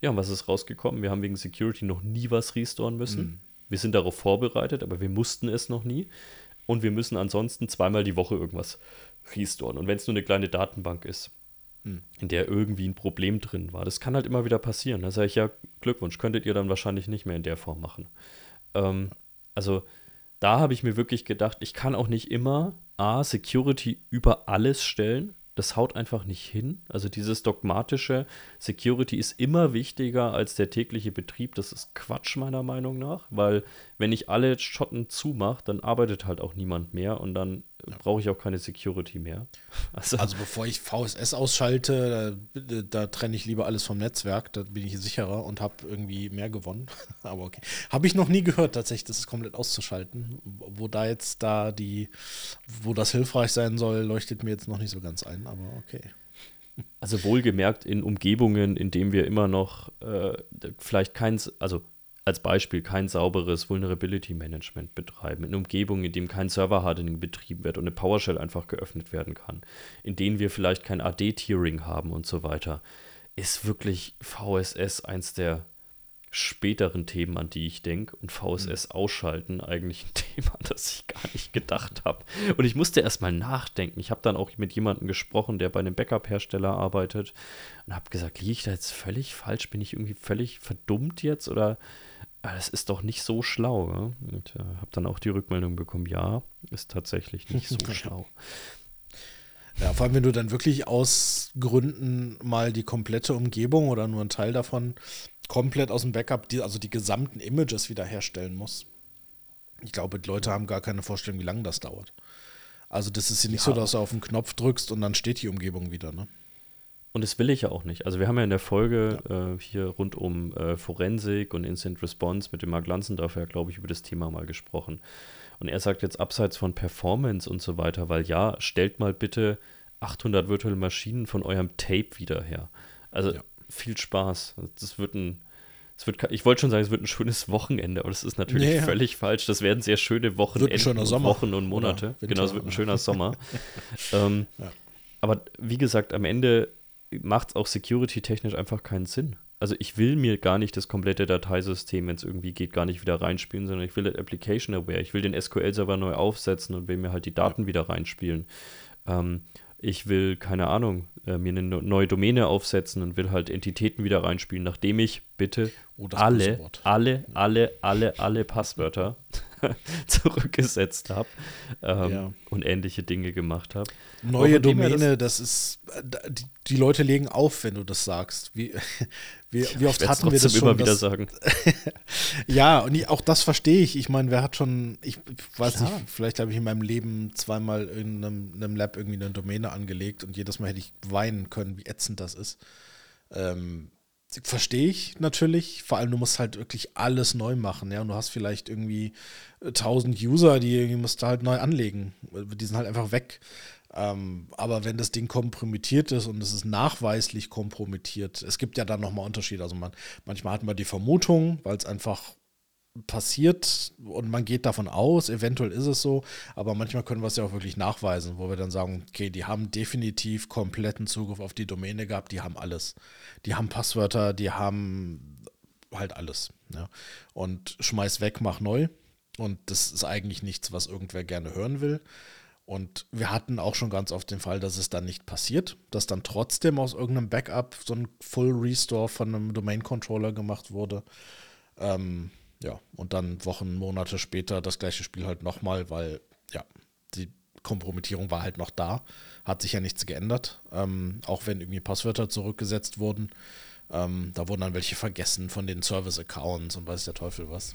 Ja, und was ist rausgekommen? Wir haben wegen Security noch nie was restoren müssen. Mhm. Wir sind darauf vorbereitet, aber wir mussten es noch nie. Und wir müssen ansonsten zweimal die Woche irgendwas restoren. Und wenn es nur eine kleine Datenbank ist, hm. in der irgendwie ein Problem drin war. Das kann halt immer wieder passieren. Da sage ich ja, Glückwunsch, könntet ihr dann wahrscheinlich nicht mehr in der Form machen. Ähm, also da habe ich mir wirklich gedacht, ich kann auch nicht immer A, Security über alles stellen, das haut einfach nicht hin. Also dieses dogmatische Security ist immer wichtiger als der tägliche Betrieb. Das ist Quatsch meiner Meinung nach, weil wenn ich alle Schotten zumache, dann arbeitet halt auch niemand mehr und dann ja. brauche ich auch keine Security mehr. <laughs> Also, also, bevor ich VSS ausschalte, da, da, trenne ich lieber alles vom Netzwerk, da bin ich sicherer und habe irgendwie mehr gewonnen. <laughs> Aber okay. Habe ich noch nie gehört, tatsächlich, das ist komplett auszuschalten. Wo da jetzt da die, wo das hilfreich sein soll, leuchtet mir jetzt noch nicht so ganz ein, aber okay. Also wohlgemerkt in Umgebungen, in denen wir immer noch äh, vielleicht keins, also als Beispiel kein sauberes Vulnerability Management betreiben, in Umgebungen, in denen kein Server-Hardening betrieben wird und eine PowerShell einfach geöffnet werden kann, in denen wir vielleicht kein AD-Tiering haben und so weiter, ist wirklich VSS eins der späteren Themen, an die ich denke, und VSS mhm. ausschalten eigentlich ein <laughs> Thema, das ich gar nicht gedacht habe. Und ich musste erstmal nachdenken. Ich habe dann auch mit jemandem gesprochen, der bei einem Backup-Hersteller arbeitet und habe gesagt, liege ich da jetzt völlig falsch? Bin ich irgendwie völlig verdummt jetzt oder Ah, das ist doch nicht so schlau. Ja? Und äh, habe dann auch die Rückmeldung bekommen, ja, ist tatsächlich nicht so <laughs> schlau. Ja, vor allem, wenn du dann wirklich aus Gründen mal die komplette Umgebung oder nur einen Teil davon komplett aus dem Backup, die, also die gesamten Images wiederherstellen musst. Ich glaube, die Leute haben gar keine Vorstellung, wie lange das dauert. Also das ist ja nicht ja. so, dass du auf den Knopf drückst und dann steht die Umgebung wieder, ne? Und das will ich ja auch nicht. Also wir haben ja in der Folge ja. äh, hier rund um äh, Forensik und Instant Response mit dem Mark Lanzendorf ja, glaube ich, über das Thema mal gesprochen. Und er sagt jetzt abseits von Performance und so weiter, weil ja, stellt mal bitte 800 virtuelle Maschinen von eurem Tape wieder her. Also ja. viel Spaß. Das wird ein, das wird, ich wollte schon sagen, es wird ein schönes Wochenende, aber das ist natürlich nee, völlig falsch. Das werden sehr schöne Wochenenden, und Wochen und Monate. genau, es wird ein schöner Sommer. <laughs> ähm, ja. Aber wie gesagt, am Ende macht es auch security-technisch einfach keinen Sinn. Also ich will mir gar nicht das komplette Dateisystem, wenn es irgendwie geht, gar nicht wieder reinspielen, sondern ich will das Application Aware. Ich will den SQL-Server neu aufsetzen und will mir halt die Daten wieder reinspielen. Ähm, ich will, keine Ahnung, äh, mir eine neue Domäne aufsetzen und will halt Entitäten wieder reinspielen, nachdem ich bitte oh, alle, alle, alle, alle, alle Passwörter <laughs> zurückgesetzt habe ähm, ja. und ähnliche Dinge gemacht habe. Neue Domäne, das, das, ist, die, die, Leute legen auf, wenn du das sagst. Wie, wie, wie oft hatten wir das schon? immer wieder das, sagen. <laughs> ja, und auch das verstehe ich. Ich meine, wer hat schon, ich, ich weiß Klar. nicht, vielleicht habe ich in meinem Leben zweimal in einem, einem, Lab irgendwie eine Domäne angelegt und jedes Mal hätte ich weinen können, wie ätzend das ist. Ähm, verstehe ich natürlich. Vor allem, du musst halt wirklich alles neu machen, ja. Und du hast vielleicht irgendwie 1000 User, die, die musst du halt neu anlegen. Die sind halt einfach weg. Ähm, aber wenn das Ding kompromittiert ist und es ist nachweislich kompromittiert, es gibt ja dann nochmal Unterschiede. Also man, manchmal hat man die Vermutung, weil es einfach passiert und man geht davon aus, eventuell ist es so, aber manchmal können wir es ja auch wirklich nachweisen, wo wir dann sagen, okay, die haben definitiv kompletten Zugriff auf die Domäne gehabt, die haben alles. Die haben Passwörter, die haben halt alles. Ja. Und schmeiß weg, mach neu. Und das ist eigentlich nichts, was irgendwer gerne hören will. Und wir hatten auch schon ganz oft den Fall, dass es dann nicht passiert, dass dann trotzdem aus irgendeinem Backup so ein Full Restore von einem Domain Controller gemacht wurde. Ähm, ja, und dann Wochen, Monate später das gleiche Spiel halt nochmal, weil ja, die Kompromittierung war halt noch da, hat sich ja nichts geändert, ähm, auch wenn irgendwie Passwörter zurückgesetzt wurden. Ähm, da wurden dann welche vergessen von den Service-Accounts und weiß der Teufel was.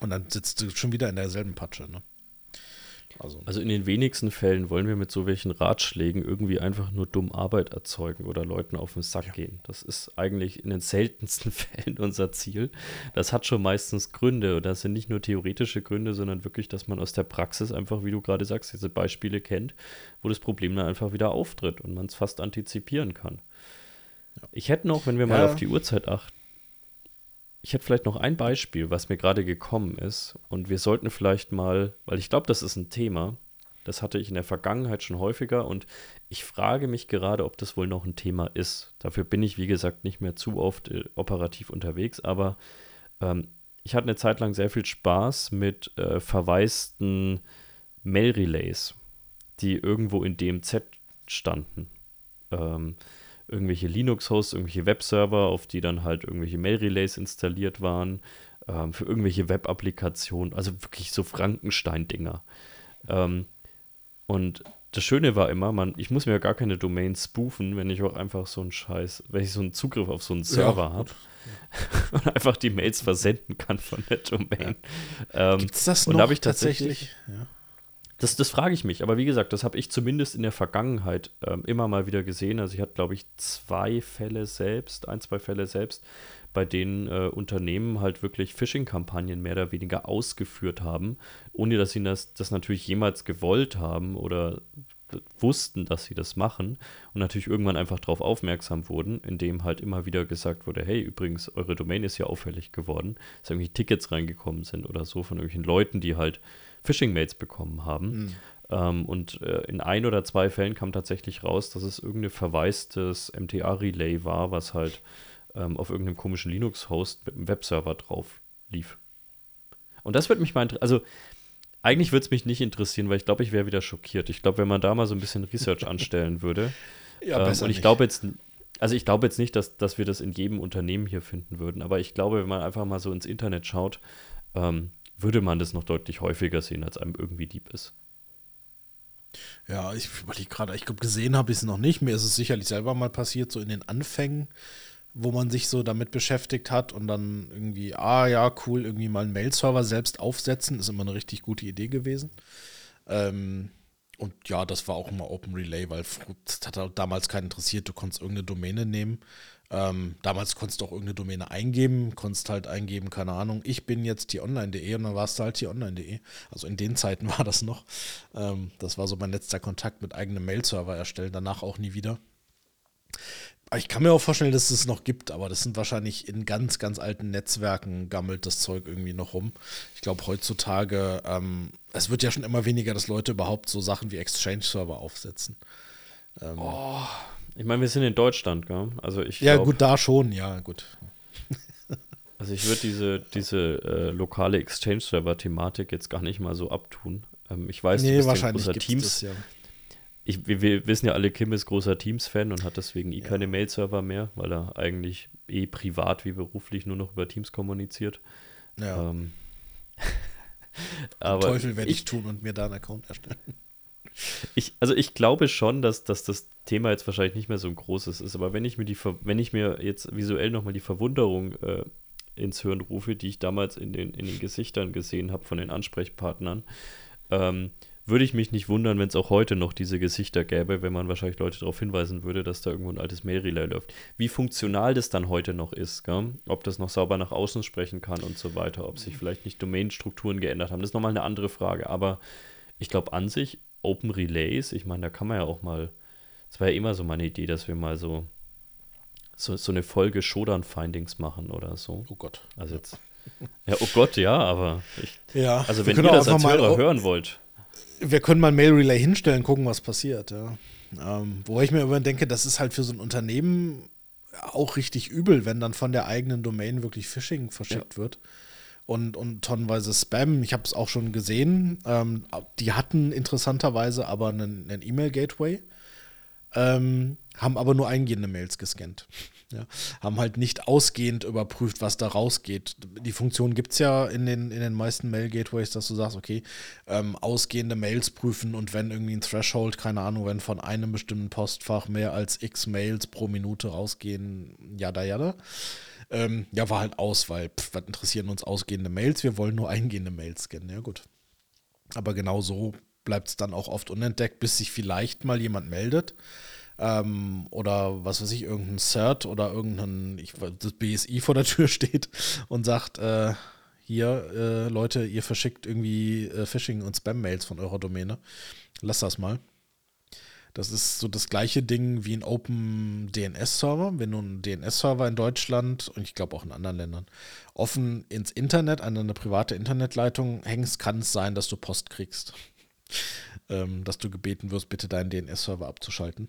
Und dann sitzt du schon wieder in derselben Patsche, ne? Also. also in den wenigsten Fällen wollen wir mit so welchen Ratschlägen irgendwie einfach nur dumm Arbeit erzeugen oder Leuten auf den Sack ja. gehen. Das ist eigentlich in den seltensten <laughs> Fällen unser Ziel. Das hat schon meistens Gründe und das sind nicht nur theoretische Gründe, sondern wirklich, dass man aus der Praxis einfach, wie du gerade sagst, diese Beispiele kennt, wo das Problem dann einfach wieder auftritt und man es fast antizipieren kann. Ja. Ich hätte noch, wenn wir mal auf die Uhrzeit achten, ich hätte vielleicht noch ein Beispiel, was mir gerade gekommen ist. Und wir sollten vielleicht mal, weil ich glaube, das ist ein Thema, das hatte ich in der Vergangenheit schon häufiger und ich frage mich gerade, ob das wohl noch ein Thema ist. Dafür bin ich, wie gesagt, nicht mehr zu oft äh, operativ unterwegs, aber ähm, ich hatte eine Zeit lang sehr viel Spaß mit äh, verwaisten Mail-Relays, die irgendwo in DMZ standen. Ähm, irgendwelche Linux-Hosts, irgendwelche Webserver, auf die dann halt irgendwelche Mail-Relays installiert waren, ähm, für irgendwelche Web-Applikationen, also wirklich so Frankenstein-Dinger. Ähm, und das Schöne war immer, man, ich muss mir ja gar keine Domain spoofen, wenn ich auch einfach so einen Scheiß, wenn ich so einen Zugriff auf so einen Server ja, habe <laughs> und einfach die Mails versenden kann von der Domain. Ja. Ähm, Gibt es das noch ich tatsächlich? tatsächlich ja. Das, das frage ich mich. Aber wie gesagt, das habe ich zumindest in der Vergangenheit ähm, immer mal wieder gesehen. Also ich hatte, glaube ich, zwei Fälle selbst, ein, zwei Fälle selbst, bei denen äh, Unternehmen halt wirklich Phishing-Kampagnen mehr oder weniger ausgeführt haben, ohne dass sie das, das natürlich jemals gewollt haben oder wussten, dass sie das machen und natürlich irgendwann einfach darauf aufmerksam wurden, indem halt immer wieder gesagt wurde, hey, übrigens, eure Domain ist ja auffällig geworden, dass irgendwie Tickets reingekommen sind oder so von irgendwelchen Leuten, die halt Phishing-Mails bekommen haben. Mhm. Ähm, und äh, in ein oder zwei Fällen kam tatsächlich raus, dass es irgendein verwaistes MTA-Relay war, was halt ähm, auf irgendeinem komischen Linux-Host mit einem Webserver drauf lief. Und das würde mich mal interessieren. Also, eigentlich würde es mich nicht interessieren, weil ich glaube, ich wäre wieder schockiert. Ich glaube, wenn man da mal so ein bisschen Research <laughs> anstellen würde. ja, ähm, besser und ich glaube jetzt, also ich glaube jetzt nicht, dass, dass wir das in jedem Unternehmen hier finden würden, aber ich glaube, wenn man einfach mal so ins Internet schaut, ähm, würde man das noch deutlich häufiger sehen, als einem irgendwie Dieb ist. Ja, ich überlege gerade, ich glaube, gesehen habe ich es noch nicht. Mir ist es sicherlich selber mal passiert, so in den Anfängen, wo man sich so damit beschäftigt hat und dann irgendwie, ah ja, cool, irgendwie mal einen Mail-Server selbst aufsetzen, ist immer eine richtig gute Idee gewesen. Ähm, und ja, das war auch immer Open Relay, weil das hat damals keinen interessiert. Du konntest irgendeine Domäne nehmen ähm, damals konntest du auch irgendeine Domäne eingeben, konntest halt eingeben, keine Ahnung, ich bin jetzt die online.de und dann warst du halt die online.de. Also in den Zeiten <laughs> war das noch. Ähm, das war so mein letzter Kontakt mit eigenem Mail-Server erstellen, danach auch nie wieder. Ich kann mir auch vorstellen, dass es noch gibt, aber das sind wahrscheinlich in ganz, ganz alten Netzwerken gammelt das Zeug irgendwie noch rum. Ich glaube, heutzutage, ähm, es wird ja schon immer weniger, dass Leute überhaupt so Sachen wie Exchange-Server aufsetzen. Ähm, oh, ich meine, wir sind in Deutschland, gell? Also ich ja, glaub, gut, da schon, ja, gut. <laughs> also ich würde diese, diese äh, lokale Exchange-Server-Thematik jetzt gar nicht mal so abtun. Ähm, ich weiß, nee, du bist ein großer Teams. Das, ja. ich, wir, wir, wissen ja alle, Kim ist großer Teams-Fan und hat deswegen eh ja. keine Mail-Server mehr, weil er eigentlich eh privat wie beruflich nur noch über Teams kommuniziert. Ja. Ähm, <laughs> aber Teufel werde ich, ich tun und mir da einen Account erstellen. Ich, also ich glaube schon, dass, dass das Thema jetzt wahrscheinlich nicht mehr so ein großes ist, aber wenn ich mir die wenn ich mir jetzt visuell nochmal die Verwunderung äh, ins Hirn rufe, die ich damals in den, in den Gesichtern gesehen habe von den Ansprechpartnern, ähm, würde ich mich nicht wundern, wenn es auch heute noch diese Gesichter gäbe, wenn man wahrscheinlich Leute darauf hinweisen würde, dass da irgendwo ein altes Mail-Relay läuft. Wie funktional das dann heute noch ist, gell? ob das noch sauber nach außen sprechen kann und so weiter, ob sich vielleicht nicht Domain-Strukturen geändert haben, das ist nochmal eine andere Frage. Aber ich glaube an sich, Open Relays, ich meine, da kann man ja auch mal, das war ja immer so meine Idee, dass wir mal so, so, so eine Folge Shodan-Findings machen oder so. Oh Gott. Also jetzt. Ja, oh Gott, ja, aber ich, Ja, also wir wenn können ihr auch das als mal- Hörer hören wollt, Wir können mal ein Mail Relay hinstellen, gucken, was passiert. Ja. Ähm, wobei ich mir immer denke, das ist halt für so ein Unternehmen auch richtig übel, wenn dann von der eigenen Domain wirklich Phishing verschickt wird. Und, und tonnenweise Spam. Ich habe es auch schon gesehen. Ähm, die hatten interessanterweise aber einen, einen E-Mail-Gateway, ähm, haben aber nur eingehende Mails gescannt. Ja, haben halt nicht ausgehend überprüft, was da rausgeht. Die Funktion gibt es ja in den, in den meisten Mail-Gateways, dass du sagst, okay, ähm, ausgehende Mails prüfen und wenn irgendwie ein Threshold, keine Ahnung, wenn von einem bestimmten Postfach mehr als x Mails pro Minute rausgehen, jada jada. Ähm, ja, war halt aus, weil, pff, was interessieren uns ausgehende Mails? Wir wollen nur eingehende Mails scannen. Ja, gut. Aber genau so bleibt es dann auch oft unentdeckt, bis sich vielleicht mal jemand meldet. Ähm, oder was weiß ich, irgendein CERT oder irgendein, ich, das BSI vor der Tür <laughs> steht und sagt, äh, hier, äh, Leute, ihr verschickt irgendwie äh, Phishing- und Spam-Mails von eurer Domäne. Lass das mal. Das ist so das gleiche Ding wie ein Open DNS-Server. Wenn du einen DNS-Server in Deutschland und ich glaube auch in anderen Ländern offen ins Internet, an eine private Internetleitung hängst, kann es sein, dass du Post kriegst. ähm, dass du gebeten wirst, bitte deinen DNS-Server abzuschalten.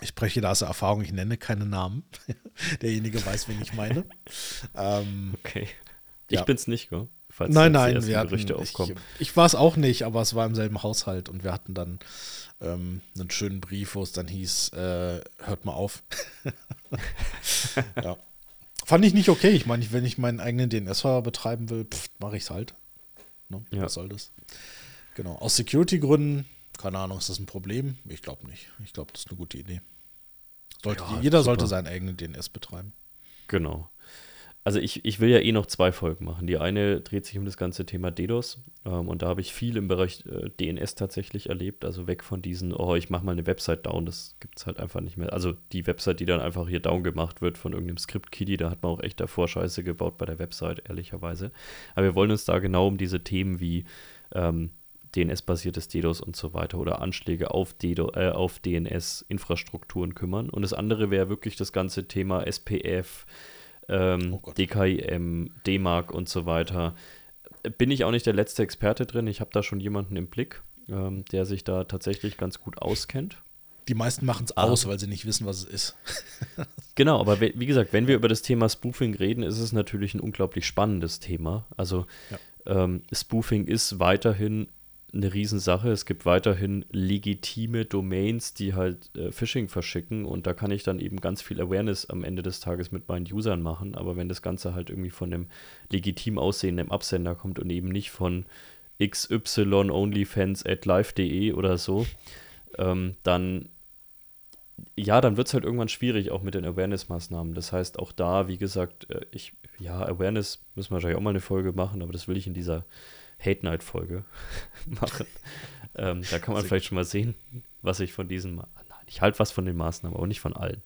Ich spreche da aus der Erfahrung, ich nenne keine Namen. <laughs> Derjenige weiß, wen ich meine. ähm, okay. Ich Ja. bin's nicht, gell? Falls nein, nein, wir hatten, Gerüchte ich, aufkommen. ich war es auch nicht, aber es war im selben Haushalt und wir hatten dann ähm, einen schönen Brief, wo es dann hieß, äh, hört mal auf. <laughs> ja. Fand ich nicht okay. Ich meine, wenn ich meinen eigenen DNS-Server betreiben will, mache ich es halt. Ne? Ja. Was soll das? Genau. Aus Security-Gründen, keine Ahnung, ist das ein Problem? Ich glaube nicht. Ich glaube, das ist eine gute Idee. Sollte, Ja, jeder super. sollte seinen eigenen DNS betreiben. Genau. Also ich, ich will ja eh noch zwei Folgen machen. Die eine dreht sich um das ganze Thema DDoS ähm, und da habe ich viel im Bereich äh, DNS tatsächlich erlebt. Also weg von diesen, oh, ich mache mal eine Website down, das gibt es halt einfach nicht mehr. Also die Website, die dann einfach hier down gemacht wird von irgendeinem Script-Kiddie, da hat man auch echt davor Scheiße gebaut bei der Website, ehrlicherweise. Aber wir wollen uns da genau um diese Themen wie ähm, DNS-basiertes DDoS und so weiter oder Anschläge auf, äh, auf DNS-Infrastrukturen kümmern. Und das andere wäre wirklich das ganze Thema SPF, ähm, Oh. DKIM, D-Mark und so weiter. Bin ich auch nicht der letzte Experte drin. Ich habe da schon jemanden im Blick, ähm, der sich da tatsächlich ganz gut auskennt. Die meisten machen es aus, weil sie nicht wissen, was es ist. <laughs> Genau, aber wie gesagt, wenn wir über das Thema Spoofing reden, ist es natürlich ein unglaublich spannendes Thema. Also ähm, Spoofing ist weiterhin eine Riesensache. Es gibt weiterhin legitime Domains, die halt äh, Phishing verschicken und da kann ich dann eben ganz viel Awareness am Ende des Tages mit meinen Usern machen. Aber wenn das Ganze halt irgendwie von einem legitim aussehenden Absender kommt und eben nicht von xy onlyfans at live.de oder so, ähm, dann ja, dann wird es halt irgendwann schwierig, auch mit den Awareness-Maßnahmen. Das heißt, auch da, wie gesagt, äh, ich, ja, Awareness müssen wir wahrscheinlich auch mal eine Folge machen, aber das will ich in dieser Hate Night-Folge <laughs> machen. ähm, da kann man vielleicht schon mal sehen, was ich von diesen, Ma nein, ich halte was von den Maßnahmen, aber nicht von allen.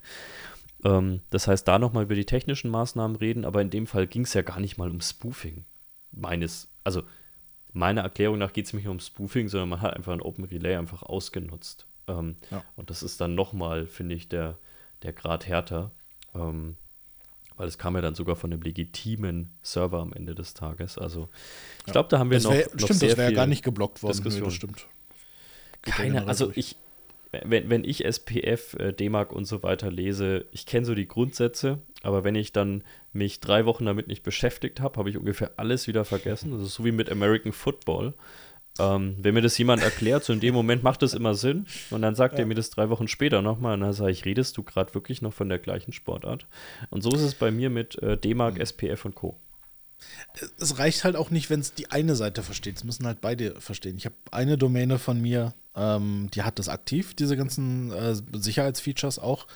Ähm, das heißt, da nochmal über die technischen Maßnahmen reden, aber in dem Fall ging es ja gar nicht mal um Spoofing. Meines, also meiner Erklärung nach geht es nicht um Spoofing, sondern man hat einfach ein Open Relay einfach ausgenutzt. Ähm, Ja. Und das ist dann nochmal, finde ich, der, der Grad härter. Ähm, weil es kam ja dann sogar von einem legitimen Server am Ende des Tages. Also ich glaube, da haben wir Das noch, wär, noch stimmt, sehr das wäre viel gar nicht geblockt worden. Diskussion. das stimmt. Geht ja keine, generell also durch. ich, wenn, wenn ich SPF, äh, D-Mark und so weiter lese, ich kenne so die Grundsätze, aber wenn ich dann mich drei Wochen damit nicht beschäftigt habe, habe ich ungefähr alles wieder vergessen. Das ist so wie mit American Football. Ähm, wenn mir das jemand erklärt, so in dem Moment macht das immer Sinn und dann sagt er mir das drei Wochen später nochmal und dann sage ich, redest du gerade wirklich noch von der gleichen Sportart? Und so ist es bei mir mit äh, D-Mark, SPF und Co. es reicht halt auch nicht, wenn es die eine Seite versteht. Es müssen halt beide verstehen. Ich habe eine Domäne von mir, ähm, die hat das aktiv, diese ganzen äh, Sicherheitsfeatures auch.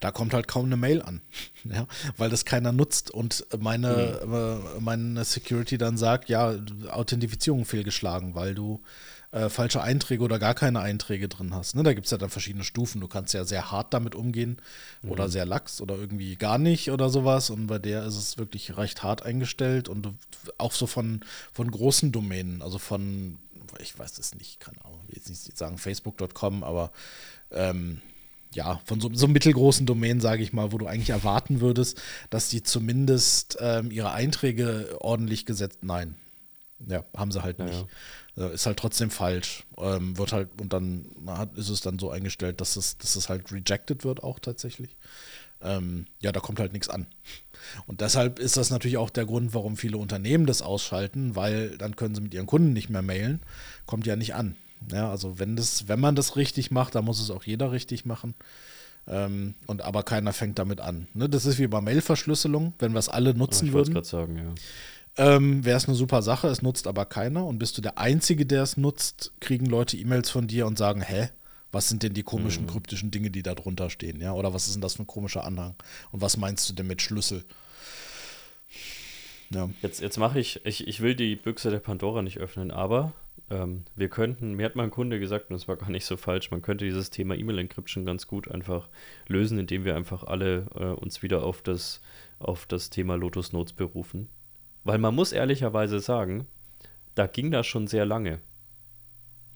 Da kommt halt kaum eine Mail an, <laughs> ja, weil das keiner nutzt und meine, äh, meine Security dann sagt, ja, Authentifizierung fehlgeschlagen, weil du äh, falsche Einträge oder gar keine Einträge drin hast. Ne? Da gibt es ja dann verschiedene Stufen. Du kannst ja sehr hart damit umgehen mhm. oder sehr lax oder irgendwie gar nicht oder sowas. Und bei der ist es wirklich recht hart eingestellt und auch so von, von großen Domänen, also von, ich weiß es nicht, keine Ahnung, ich will jetzt nicht sagen facebook.com, aber ähm, ja, von so, so einem mittelgroßen Domain, sage ich mal, wo du eigentlich erwarten würdest, dass die zumindest ähm, ihre Einträge ordentlich gesetzt. Nein. Ja, haben sie halt nicht. Ja, ja. Ist halt trotzdem falsch. Ähm, wird halt, und dann hat, ist es dann so eingestellt, dass es, dass es halt rejected wird, auch tatsächlich. Ähm, ja, da kommt halt nichts an. Und deshalb ist das natürlich auch der Grund, warum viele Unternehmen das ausschalten, weil dann können sie mit ihren Kunden nicht mehr mailen. Kommt ja nicht an. Ja, also wenn das, wenn man das richtig macht, dann muss es auch jeder richtig machen. Ähm, und aber keiner fängt damit an. Ne, das ist wie bei Mailverschlüsselung, wenn wir es alle nutzen ich würden. Ich sagen, ja. Ähm, Wäre es eine super Sache, es nutzt aber keiner. Und bist du der Einzige, der es nutzt, kriegen Leute E-Mails von dir und sagen, hä, was sind denn die komischen, mhm. kryptischen Dinge, die da drunter stehen, ja? Oder was ist denn das für ein komischer Anhang? Und was meinst du denn mit Schlüssel? Ja. Jetzt, jetzt mache ich, ich, ich will die Büchse der Pandora nicht öffnen, aber ähm, wir könnten, mir hat mal ein Kunde gesagt, und das war gar nicht so falsch, man könnte dieses Thema E-Mail-Encryption ganz gut einfach lösen, indem wir einfach alle äh, uns wieder auf das, auf das Thema Lotus Notes berufen. Weil man muss ehrlicherweise sagen, da ging das schon sehr lange.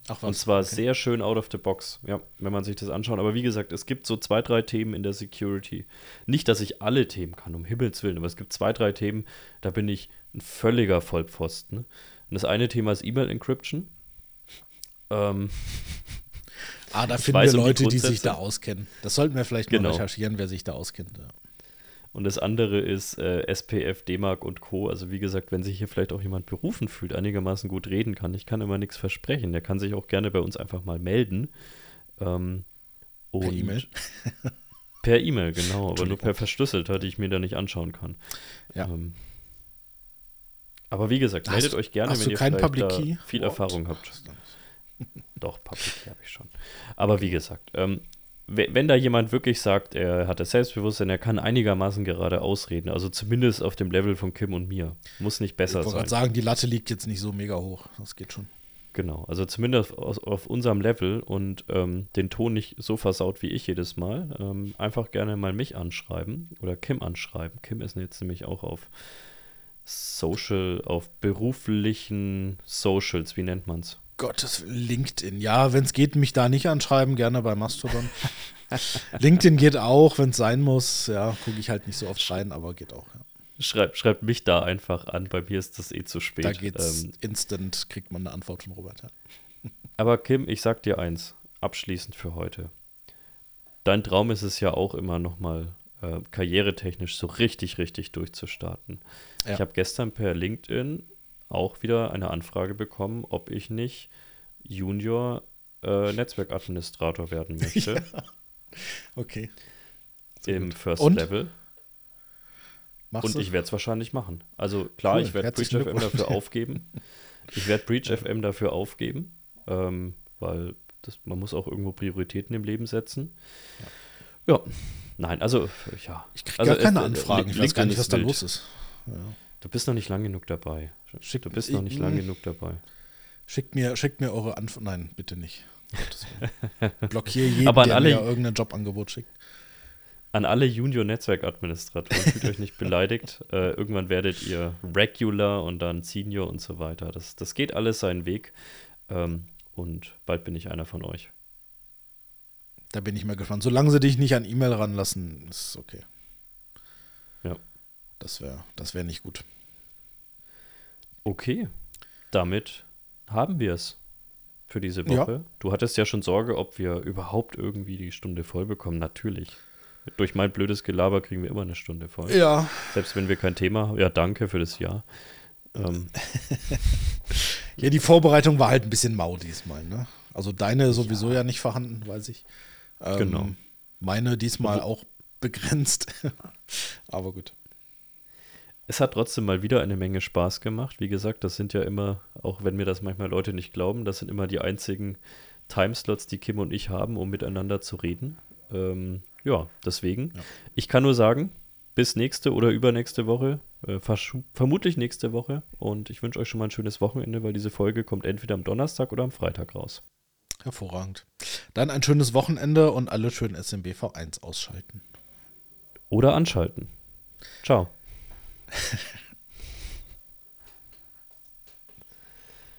Ach, was? Und zwar okay. sehr schön out of the box, ja, wenn man sich das anschaut. Aber wie gesagt, es gibt so zwei, drei Themen in der Security. Nicht, dass ich alle Themen kann, um Himmels Willen, aber es gibt zwei, drei Themen, da bin ich ein völliger Vollpfosten. Und das eine Thema ist E-Mail-Encryption. Ähm, ah, da finden wir Leute, die, die, sich da auskennen. Das sollten wir vielleicht mal genau. recherchieren, wer sich da auskennt. Ja. Und das andere ist äh, SPF, D-Mark und Co. Also wie gesagt, wenn sich hier vielleicht auch jemand berufen fühlt, einigermaßen gut reden kann, ich kann immer nichts versprechen. Der kann sich auch gerne bei uns einfach mal melden. Ähm, per E-Mail? per E-Mail, genau, aber nur per verschlüsselter, die ich mir da nicht anschauen kann. Ja. Ähm, aber wie gesagt, meldet hast, euch gerne, wenn ihr vielleicht viel What? Erfahrung habt. <laughs> Doch, Public Key habe ich schon. Aber wie gesagt, ähm, wenn da jemand wirklich sagt, er hat das Selbstbewusstsein, er kann einigermaßen gerade ausreden, also zumindest auf dem Level von Kim und mir, muss nicht besser ich sein. Ich wollte sagen, die Latte liegt jetzt nicht so mega hoch, das geht schon. Genau, also zumindest auf, auf unserem Level und ähm, den Ton nicht so versaut wie ich jedes Mal, ähm, einfach gerne mal mich anschreiben oder Kim anschreiben. Kim ist jetzt nämlich auch auf Social, auf beruflichen Socials, wie nennt man es? Gottes LinkedIn. Ja, wenn es geht, mich da nicht anschreiben, gerne bei Mastodon. <laughs> LinkedIn geht auch, wenn es sein muss. Ja, gucke ich halt nicht so oft rein, aber geht auch. Ja. Schreibt schreib mich da einfach an, bei mir ist das eh zu spät. Da geht's ähm, instant, kriegt man eine Antwort von Robert. Ja. <laughs> Aber Kim, ich sag dir eins, abschließend für heute. Dein Traum ist es ja auch immer nochmal äh, karrieretechnisch so richtig, richtig durchzustarten. Ja. Ich habe gestern per LinkedIn auch wieder eine Anfrage bekommen, ob ich nicht Junior äh, Netzwerkadministrator werden <laughs> möchte. Ja. Okay. Sehr Im gut. First Und? Level. Machst Und ich werde es wahrscheinlich machen. Also klar, cool. ich werde Breach FM dafür aufgeben. <laughs> Ich werde Breach FM dafür aufgeben, ähm, weil das, man muss auch irgendwo Prioritäten im Leben setzen. Ja. Nein, also ja. Ich kriege also, gar keine Anfragen. Ich weiß gar nicht, was da los ist. Ja. Du bist noch nicht lang genug dabei. Schick, du bist noch nicht lang genug dabei. Schickt mir, schickt mir eure Anfragen. Nein, bitte nicht. <laughs> Blockiere jeden, Aber an der alle, mir irgendein Jobangebot schickt. An alle Junior-Netzwerkadministratoren, fühlt euch nicht <laughs> beleidigt. Äh, irgendwann werdet ihr Regular und dann Senior und so weiter. Das, das geht alles seinen Weg. Ähm, und bald bin ich einer von euch. Da bin ich mal gespannt. Solange sie dich nicht an E-Mail ranlassen, ist okay. Ja. Das wäre das wär nicht gut. Okay, damit haben wir es für diese Woche. Ja. Du hattest ja schon Sorge, ob wir überhaupt irgendwie die Stunde voll bekommen. Natürlich. Durch mein blödes Gelaber kriegen wir immer eine Stunde voll. Ja. Selbst wenn wir kein Thema haben. Ja, danke für das Jahr. Ähm. <laughs> ja, die Vorbereitung war halt ein bisschen mau diesmal. Ne? Also deine sowieso ja, ja nicht vorhanden, weiß ich. Ähm, genau. Meine diesmal auch begrenzt. <laughs> Aber gut es hat trotzdem mal wieder eine Menge Spaß gemacht. Wie gesagt, das sind ja immer, auch wenn mir das manchmal Leute nicht glauben, das sind immer die einzigen Timeslots, die Kim und ich haben, um miteinander zu reden. Ähm, ja, deswegen. Ja. Ich kann nur sagen, bis nächste oder übernächste Woche. äh, vermutlich nächste Woche. Und ich wünsche euch schon mal ein schönes Wochenende, weil diese Folge kommt entweder am Donnerstag oder am Freitag raus. Hervorragend. Dann ein schönes Wochenende und alle schön SMBV1 ausschalten. Oder anschalten. Ciao. <laughs>